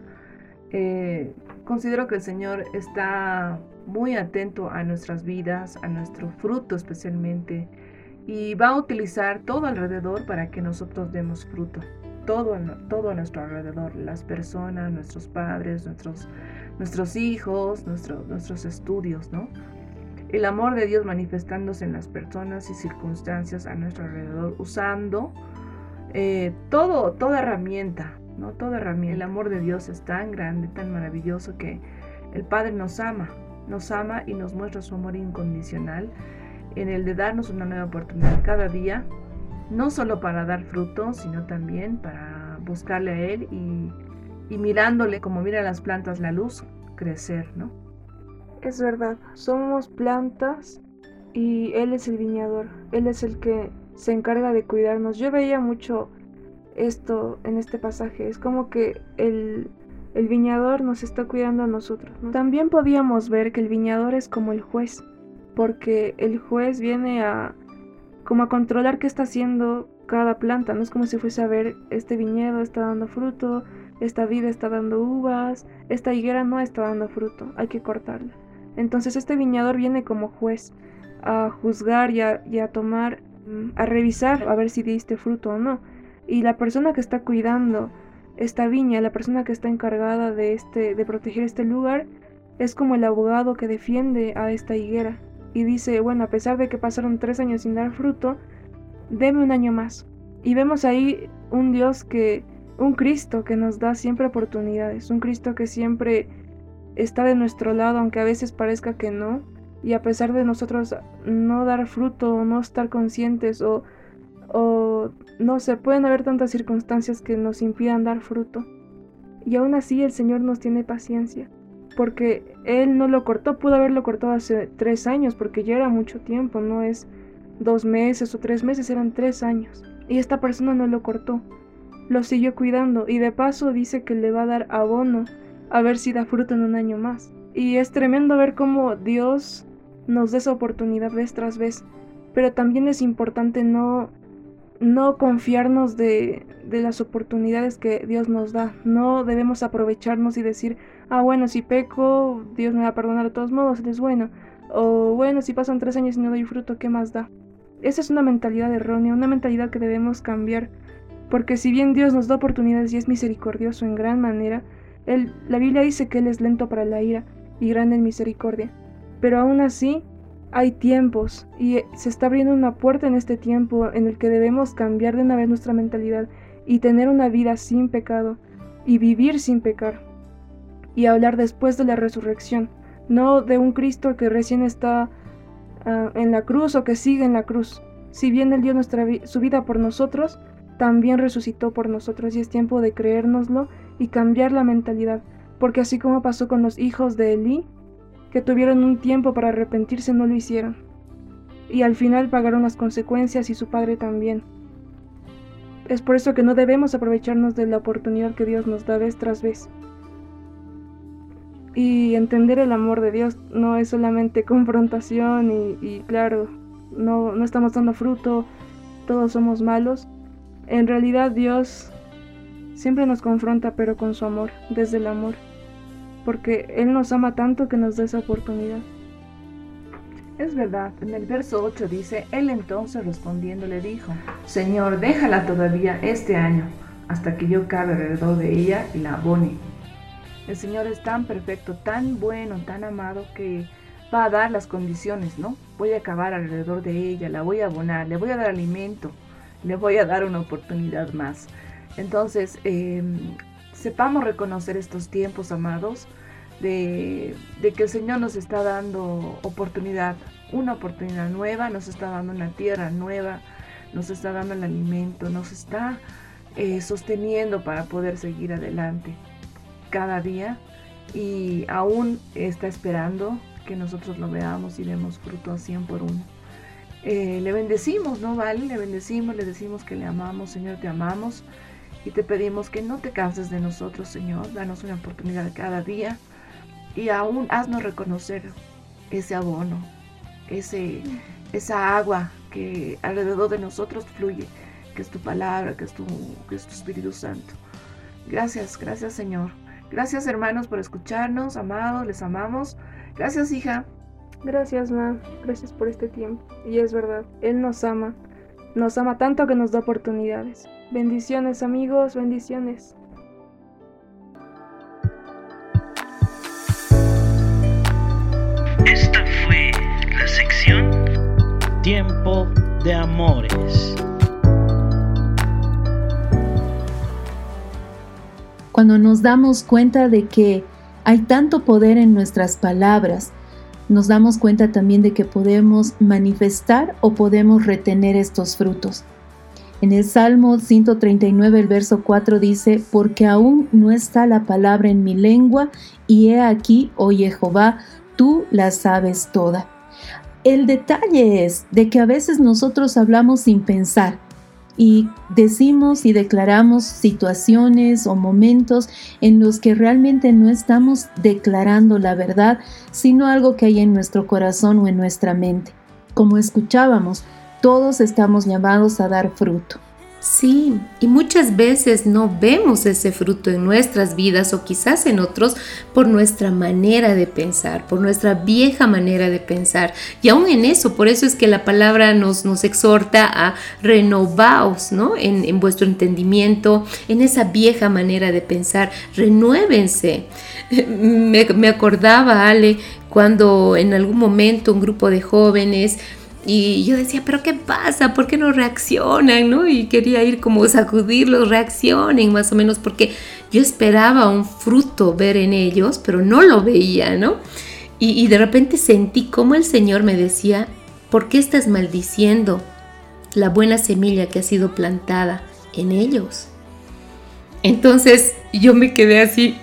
Eh, considero que el Señor está muy atento a nuestras vidas, a nuestro fruto especialmente, y va a utilizar todo alrededor para que nosotros demos fruto. Todo, todo a nuestro alrededor, las personas, nuestros padres, nuestros nuestros hijos, nuestros estudios, ¿no? El amor de Dios manifestándose en las personas y circunstancias a nuestro alrededor, usando eh, todo, toda herramienta, ¿no? Toda herramienta. El amor de Dios es tan grande, tan maravilloso que el Padre nos ama, nos ama y nos muestra su amor incondicional en el de darnos una nueva oportunidad cada día, no solo para dar fruto, sino también para buscarle a Él y y mirándole como mira las plantas la luz crecer, ¿no? Es verdad, somos plantas y Él es el viñador, Él es el que se encarga de cuidarnos. Yo veía mucho esto en este pasaje, es como que el, el viñador nos está cuidando a nosotros. También podíamos ver que el viñador es como el juez, porque el juez viene a como a controlar qué está haciendo cada planta, no es como si fuese a ver este viñedo está dando fruto, esta vida está dando uvas, esta higuera no está dando fruto, hay que cortarla. Entonces este viñador viene como juez a juzgar y a, tomar, mm, a revisar a ver si diste fruto o no. Y la persona que está cuidando esta viña, la persona que está encargada de, este, de proteger este lugar, es como el abogado que defiende a esta higuera. Y dice, bueno, a pesar de que pasaron tres años sin dar fruto, deme un año más. Y vemos ahí un Dios que un Cristo que nos da siempre oportunidades, un Cristo que siempre está de nuestro lado, aunque a veces parezca que no, y a pesar de nosotros no dar fruto o no estar conscientes o, o no sé, pueden haber tantas circunstancias que nos impidan dar fruto. Y aún así el Señor nos tiene paciencia, porque Él no lo cortó, pudo haberlo cortado hace tres años, porque ya era mucho tiempo, no es dos meses o tres meses, eran tres años. Y esta persona no lo cortó, lo siguió cuidando y de paso dice que le va a dar abono a ver si da fruto en un año más. Y es tremendo ver cómo Dios nos da esa oportunidad vez tras vez. Pero también es importante no, no confiarnos de, de las oportunidades que Dios nos da. No debemos aprovecharnos y decir, ah, bueno, si peco, Dios me va a perdonar de todos modos, es bueno. O bueno, si pasan tres años y no doy fruto, ¿qué más da? Esa es una mentalidad errónea, una mentalidad que debemos cambiar porque si bien Dios nos da oportunidades y es misericordioso en gran manera, él, la Biblia dice que Él es lento para la ira y grande en misericordia. Pero aún así, hay tiempos y se está abriendo una puerta en este tiempo en el que debemos cambiar de una vez nuestra mentalidad y tener una vida sin pecado y vivir sin pecar. Y hablar después de la resurrección, no de un Cristo que recién está ah, en la cruz o que sigue en la cruz. Si bien Él dio nuestra su vida por nosotros, también resucitó por nosotros y es tiempo de creérnoslo y cambiar la mentalidad, porque así como pasó con los hijos de Elí, que tuvieron un tiempo para arrepentirse, no lo hicieron. Y al final pagaron las consecuencias y su padre también. Es por eso que no debemos aprovecharnos de la oportunidad que Dios nos da vez tras vez. Y entender el amor de Dios no es solamente confrontación y, claro, no, no estamos dando fruto, todos somos malos. En realidad Dios siempre nos confronta, pero con su amor, desde el amor, porque Él nos ama tanto que nos da esa oportunidad. Es verdad, en el verso 8 dice, Él entonces respondiendo le dijo, Señor, déjala todavía este año, hasta que yo cabe alrededor de ella y la abone. El Señor es tan perfecto, tan bueno, tan amado, que va a dar las condiciones, ¿no? Voy a acabar alrededor de ella, la voy a abonar, le voy a dar alimento, le voy a dar una oportunidad más. Entonces, em, sepamos reconocer estos tiempos, amados, de, que el Señor nos está dando oportunidad, una oportunidad nueva, nos está dando una tierra nueva, nos está dando el alimento, nos está eh, sosteniendo para poder seguir adelante cada día y aún está esperando que nosotros lo veamos y demos fruto a 100 por uno. Eh, le bendecimos, ¿no, Vale? Le bendecimos, le decimos que le amamos, Señor, te amamos y te pedimos que no te canses de nosotros, Señor. Danos una oportunidad cada día y aún haznos reconocer ese abono, ese, esa agua que alrededor de nosotros fluye, que es tu palabra, que es tu, que es tu Espíritu Santo. Gracias, gracias Señor. Gracias hermanos por escucharnos, amados, les amamos. Gracias hija. Gracias, ma. Gracias por este tiempo. Y es verdad, Él nos ama. Nos ama tanto que nos da oportunidades. Bendiciones amigos, bendiciones. tiempo de amores. Cuando nos damos cuenta de que hay tanto poder en nuestras palabras, nos damos cuenta también de que podemos manifestar o podemos retener estos frutos. En el Salmo 139, el verso 4 dice, porque aún no está la palabra en mi lengua, y he aquí, oh Jehová, tú la sabes toda. El detalle es de que a veces nosotros hablamos sin pensar y decimos y declaramos situaciones o momentos en los que realmente no estamos declarando la verdad, sino algo que hay en nuestro corazón o en nuestra mente. Como escuchábamos, todos estamos llamados a dar fruto. Sí, y muchas veces no vemos ese fruto en nuestras vidas o quizás en otros por nuestra manera de pensar, por nuestra vieja manera de pensar. Y aún en eso, por eso es que la palabra nos, nos exhorta a renovaos, ¿no? En, vuestro entendimiento, en esa vieja manera de pensar, renuévense. Me, me acordaba, Ale, cuando en algún momento un grupo de jóvenes y yo decía, pero ¿qué pasa? ¿Por qué no reaccionan? ¿no? Y quería ir como sacudirlos, reaccionen más o menos, porque yo esperaba un fruto ver en ellos, pero no lo veía, ¿no? Y, de repente sentí como el Señor me decía, ¿por qué estás maldiciendo la buena semilla que ha sido plantada en ellos? Entonces yo me quedé así,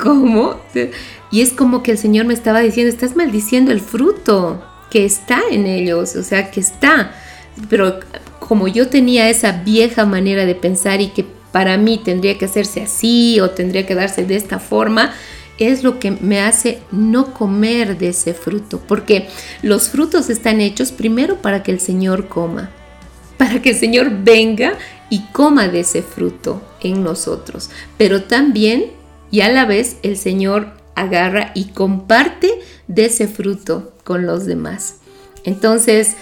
¿cómo? Y es como que el Señor me estaba diciendo, estás maldiciendo el fruto que está en ellos, o sea, que está. Pero como yo tenía esa vieja manera de pensar y que para mí tendría que hacerse así o tendría que darse de esta forma, es lo que me hace no comer de ese fruto, porque los frutos están hechos primero para que el Señor coma, para que el Señor venga y coma de ese fruto en nosotros, pero también y a la vez el Señor agarra y comparte de ese fruto con los demás. Entonces,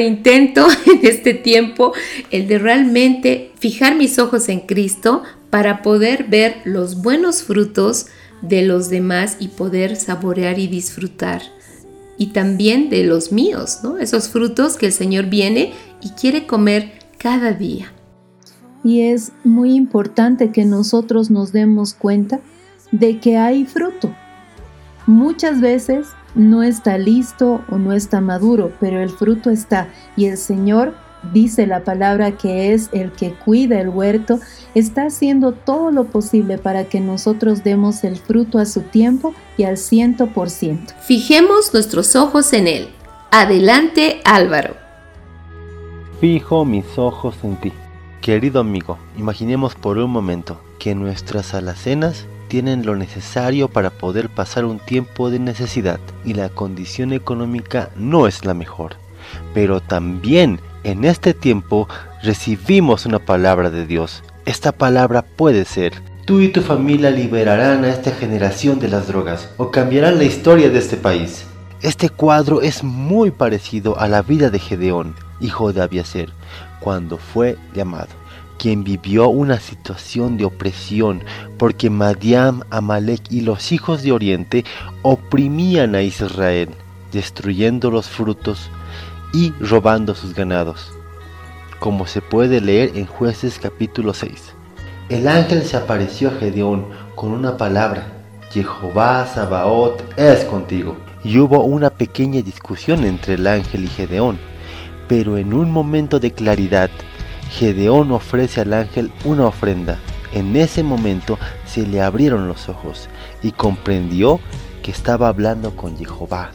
intento en este tiempo el de realmente fijar mis ojos en Cristo para poder ver los buenos frutos de los demás y poder saborear y disfrutar. Y también de los míos, ¿no? Esos frutos que el Señor viene y quiere comer cada día. Y es muy importante que nosotros nos demos cuenta de que hay fruto. Muchas veces no está listo o no está maduro, pero el fruto está y el Señor dice la palabra que es el que cuida el huerto, está haciendo todo lo posible para que nosotros demos el fruto a su tiempo y al ciento por ciento. Fijemos nuestros ojos en Él. Adelante Álvaro. Fijo mis ojos en ti. Querido amigo, imaginemos por un momento que nuestras alacenas tienen lo necesario para poder pasar un tiempo de necesidad y la condición económica no es la mejor. Pero también en este tiempo recibimos una palabra de Dios. Esta palabra puede ser, tú y tu familia liberarán a esta generación de las drogas o cambiarán la historia de este país. Este cuadro es muy parecido a la vida de Gedeón, hijo de Abiaser, cuando fue llamado, quien vivió una situación de opresión porque Madiam, Amalek y los hijos de Oriente oprimían a Israel, destruyendo los frutos y robando sus ganados, como se puede leer en Jueces capítulo 6. El ángel se apareció a Gedeón con una palabra, Jehová Sabaoth es contigo. Y hubo una pequeña discusión entre el ángel y Gedeón, pero en un momento de claridad, Gedeón ofrece al ángel una ofrenda. En ese momento se le abrieron los ojos y comprendió que estaba hablando con Jehová.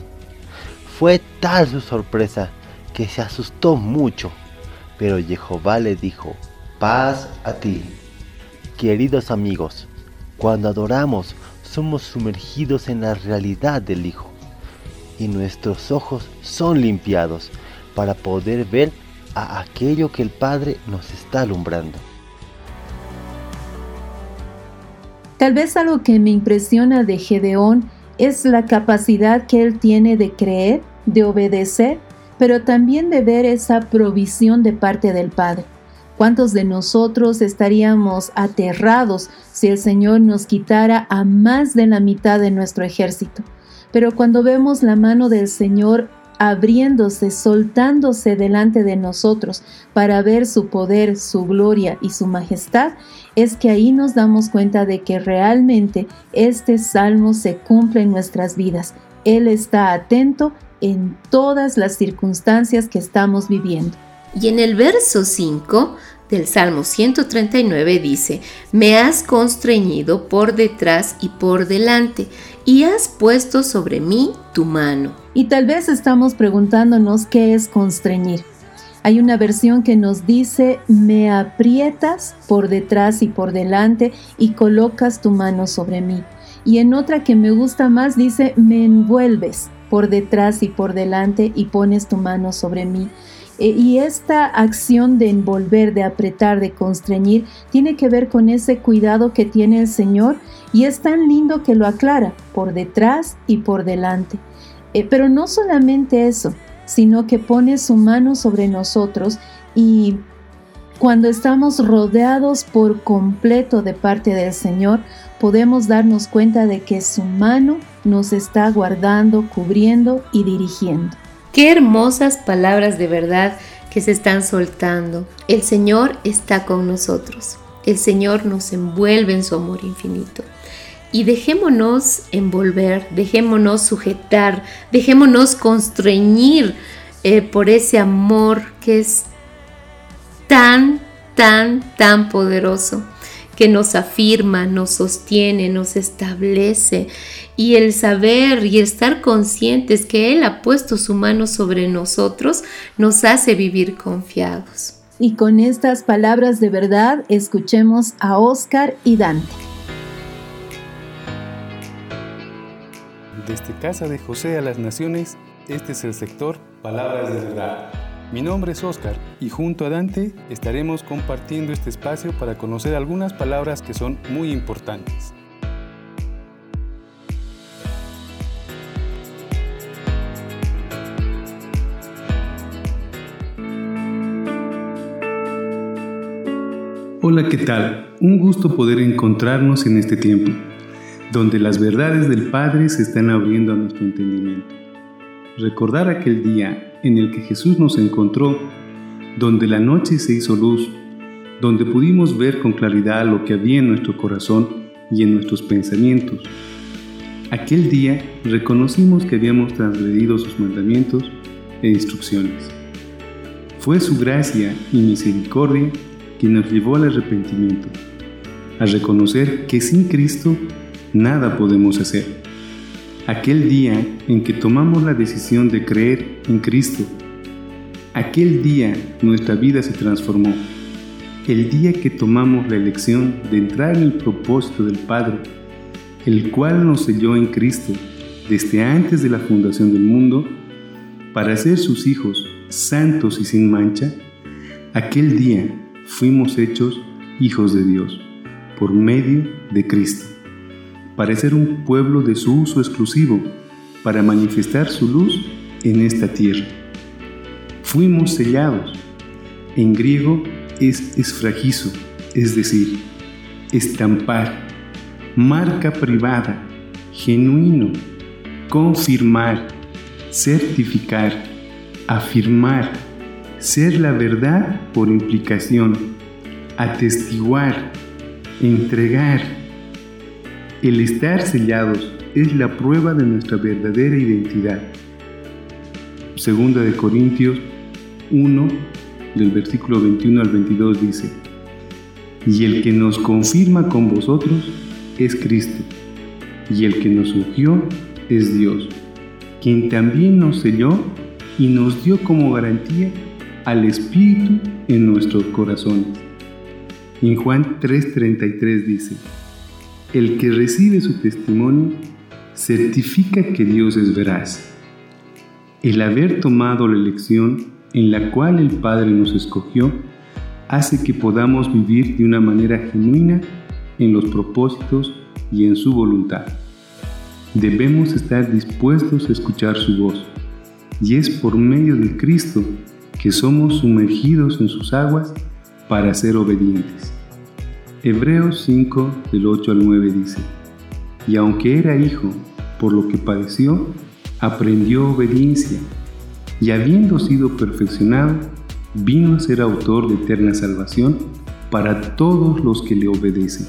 Fue tal su sorpresa que se asustó mucho, pero Jehová le dijo, paz a ti. Queridos amigos, cuando adoramos somos sumergidos en la realidad del Hijo y nuestros ojos son limpiados para poder ver a aquello que el Padre nos está alumbrando. Tal vez algo que me impresiona de Gedeón es la capacidad que él tiene de creer, de obedecer pero también de ver esa provisión de parte del Padre. ¿Cuántos de nosotros estaríamos aterrados si el Señor nos quitara a más de la mitad de nuestro ejército? Pero cuando vemos la mano del Señor abriéndose, soltándose delante de nosotros para ver su poder, su gloria y su majestad, es que ahí nos damos cuenta de que realmente este salmo se cumple en nuestras vidas. Él está atento en todas las circunstancias que estamos viviendo. Y en el verso 5 del Salmo 139 dice, me has constreñido por detrás y por delante, y has puesto sobre mí tu mano. Y tal vez estamos preguntándonos qué es constreñir. Hay una versión que nos dice, me aprietas por detrás y por delante y colocas tu mano sobre mí. Y en otra que me gusta más dice, me envuelves por detrás y por delante y pones tu mano sobre mí. Eh, y esta acción de envolver, de apretar, de constreñir, tiene que ver con ese cuidado que tiene el Señor y es tan lindo que lo aclara, por detrás y por delante. Eh, pero no solamente eso, sino que pone su mano sobre nosotros y cuando estamos rodeados por completo de parte del Señor, podemos darnos cuenta de que su mano nos está guardando, cubriendo y dirigiendo. Qué hermosas palabras de verdad que se están soltando. El Señor está con nosotros. El Señor nos envuelve en su amor infinito. Y dejémonos envolver, dejémonos sujetar, dejémonos constreñir eh, por ese amor que es tan, tan, tan poderoso que nos afirma, nos sostiene, nos establece. Y el saber y estar conscientes que Él ha puesto su mano sobre nosotros nos hace vivir confiados. Y con estas palabras de verdad, escuchemos a Oscar y Dante. Desde Casa de José a las Naciones, este es el sector Palabras de Verdad mi nombre es Oscar y junto a Dante estaremos compartiendo este espacio para conocer algunas palabras que son muy importantes. Hola, ¿qué tal? Un gusto poder encontrarnos en este tiempo, donde las verdades del Padre se están abriendo a nuestro entendimiento. Recordar aquel día en el que Jesús nos encontró, donde la noche se hizo luz donde pudimos ver con claridad lo que había en nuestro corazón y en nuestros pensamientos. Aquel día reconocimos que habíamos transgredido sus mandamientos e instrucciones. Fue su gracia y misericordia quien nos llevó al arrepentimiento, a reconocer que sin Cristo nada podemos hacer. Aquel día en que tomamos la decisión de creer en Cristo, aquel día nuestra vida se transformó. El día que tomamos la elección de entrar en el propósito del Padre, el cual nos selló en Cristo desde antes de la fundación del mundo, para ser sus hijos santos y sin mancha, aquel día fuimos hechos hijos de Dios por medio de Cristo, para ser un pueblo de su uso exclusivo, para manifestar su luz en esta tierra. Fuimos sellados. En griego es esfragizo, es decir, estampar, marca privada, genuino, confirmar, certificar, afirmar, ser la verdad por implicación, atestiguar, entregar. El estar sellados es la prueba de nuestra verdadera identidad. Segunda de Corintios 1, del versículo 21 al 22 dice, Y el que nos confirma con vosotros es Cristo, y el que nos ungió es Dios, quien también nos selló y nos dio como garantía al Espíritu en nuestros corazones. En Juan 3:33 dice, El que recibe su testimonio certifica que Dios es veraz. El haber tomado la elección en la cual el Padre nos escogió hace que podamos vivir de una manera genuina en los propósitos y en su voluntad. Debemos estar dispuestos a escuchar su voz, y es por medio de Cristo que somos sumergidos en sus aguas para ser obedientes. Hebreos 5 del 8 al 9 dice, y aunque era hijo, por lo que padeció, aprendió obediencia, y habiendo sido perfeccionado, vino a ser autor de eterna salvación para todos los que le obedecen.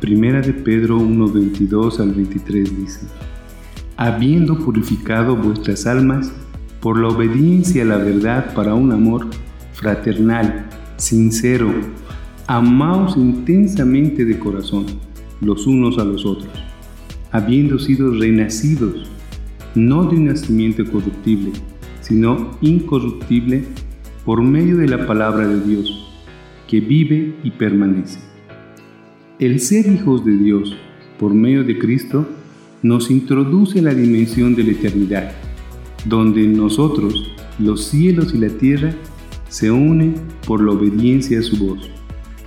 Primera de Pedro 1, 22 al 23 dice, habiendo purificado vuestras almas por la obediencia a la verdad para un amor fraternal, sincero, amaos intensamente de corazón los unos a los otros, habiendo sido renacidos, no de un nacimiento corruptible, sino incorruptible por medio de la palabra de Dios, que vive y permanece. El ser hijos de Dios por medio de Cristo nos introduce en la dimensión de la eternidad donde nosotros, los cielos y la tierra, se unen por la obediencia a su voz,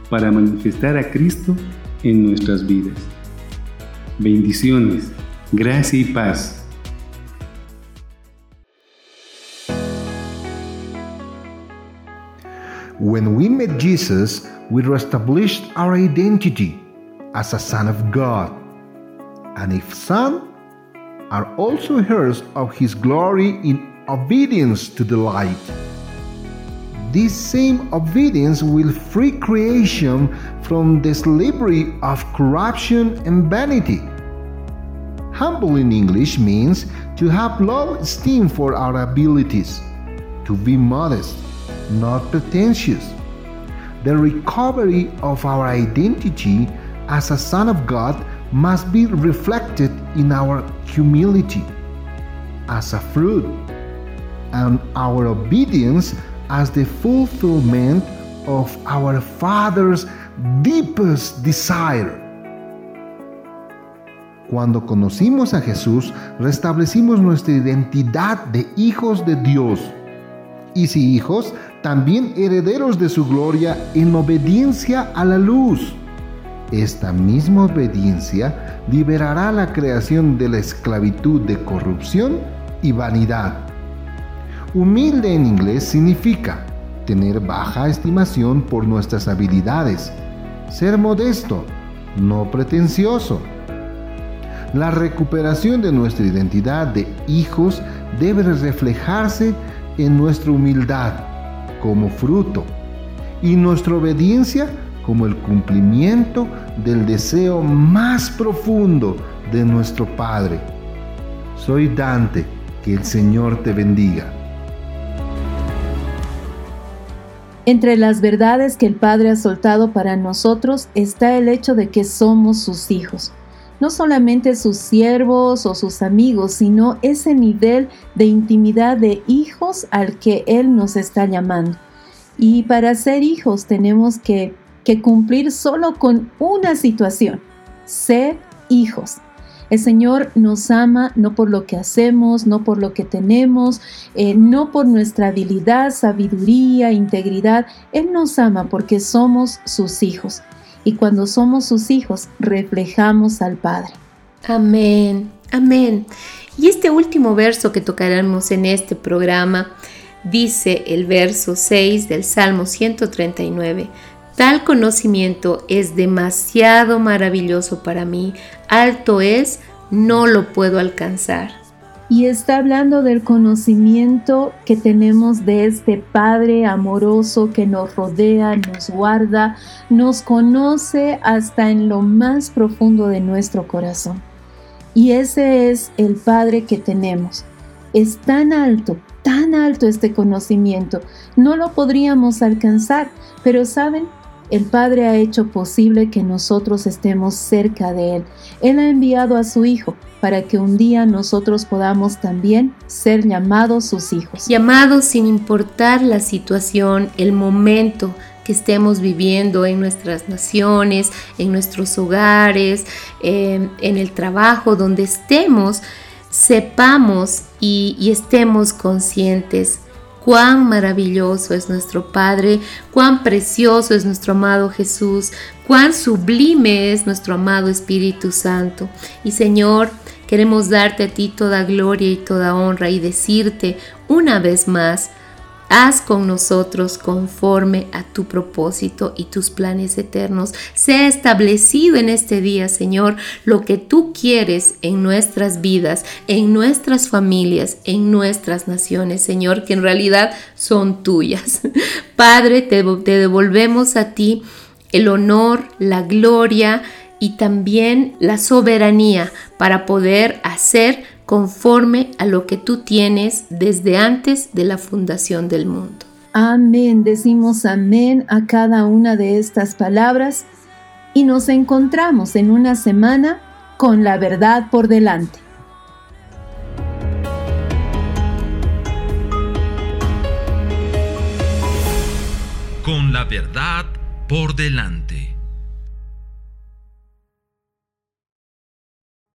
para manifestar a Cristo en nuestras vidas. Bendiciones, gracia y paz. When we met Jesus, we reestablished our identity as a son of God. And if son, are also heirs of his glory in obedience to the light. This same obedience will free creation from the slavery of corruption and vanity. Humble in English means to have low esteem for our abilities, to be modest, not pretentious. The recovery of our identity as a son of God must be reflected in our humility as a fruit and our obedience as the fulfillment of our Father's deepest desire. Cuando conocimos a Jesús, restablecimos nuestra identidad de hijos de Dios. Y si hijos, también herederos de su gloria en obediencia a la luz. Esta misma obediencia liberará la creación de la esclavitud de corrupción y vanidad. Humilde en inglés significa tener baja estimación por nuestras habilidades, ser modesto, no pretencioso. La recuperación de nuestra identidad de hijos debe reflejarse en nuestra humildad como fruto y nuestra obediencia como el cumplimiento del deseo más profundo de nuestro Padre. Soy Dante, que el Señor te bendiga. Entre las verdades que el Padre ha soltado para nosotros está el hecho de que somos sus hijos. No solamente sus siervos o sus amigos, sino ese nivel de intimidad de hijos al que Él nos está llamando. Y para ser hijos tenemos que, que cumplir solo con una situación, ser hijos. El Señor nos ama no por lo que hacemos, no por lo que tenemos, eh, no por nuestra habilidad, sabiduría, integridad. Él nos ama porque somos sus hijos. Y cuando somos sus hijos, reflejamos al Padre. Amén, amén. Y este último verso que tocaremos en este programa dice el verso 6 del Salmo 139. Tal conocimiento es demasiado maravilloso para mí, alto es, no lo puedo alcanzar. Y está hablando del conocimiento que tenemos de este Padre amoroso que nos rodea, nos guarda, nos conoce hasta en lo más profundo de nuestro corazón. Y ese es el Padre que tenemos. Es tan alto, tan alto este conocimiento. No lo podríamos alcanzar, pero saben, el Padre ha hecho posible que nosotros estemos cerca de Él. Él ha enviado a su Hijo para que un día nosotros podamos también ser llamados sus hijos. Llamados sin importar la situación, el momento que estemos viviendo en nuestras naciones, en nuestros hogares, en el trabajo, donde estemos, sepamos y, y estemos conscientes cuán maravilloso es nuestro Padre, cuán precioso es nuestro amado Jesús, cuán sublime es nuestro amado Espíritu Santo. Y Señor, queremos darte a ti toda gloria y toda honra y decirte una vez más, Haz con nosotros conforme a tu propósito y tus planes eternos. Sea establecido en este día, Señor, lo que tú quieres en nuestras vidas, en nuestras familias, en nuestras naciones, Señor, que en realidad son tuyas. Padre, te, devolvemos a ti el honor, la gloria y también la soberanía para poder hacer conforme a lo que tú tienes desde antes de la fundación del mundo. Amén, decimos amén a cada una de estas palabras y nos encontramos en una semana con la verdad por delante. Con la verdad por delante.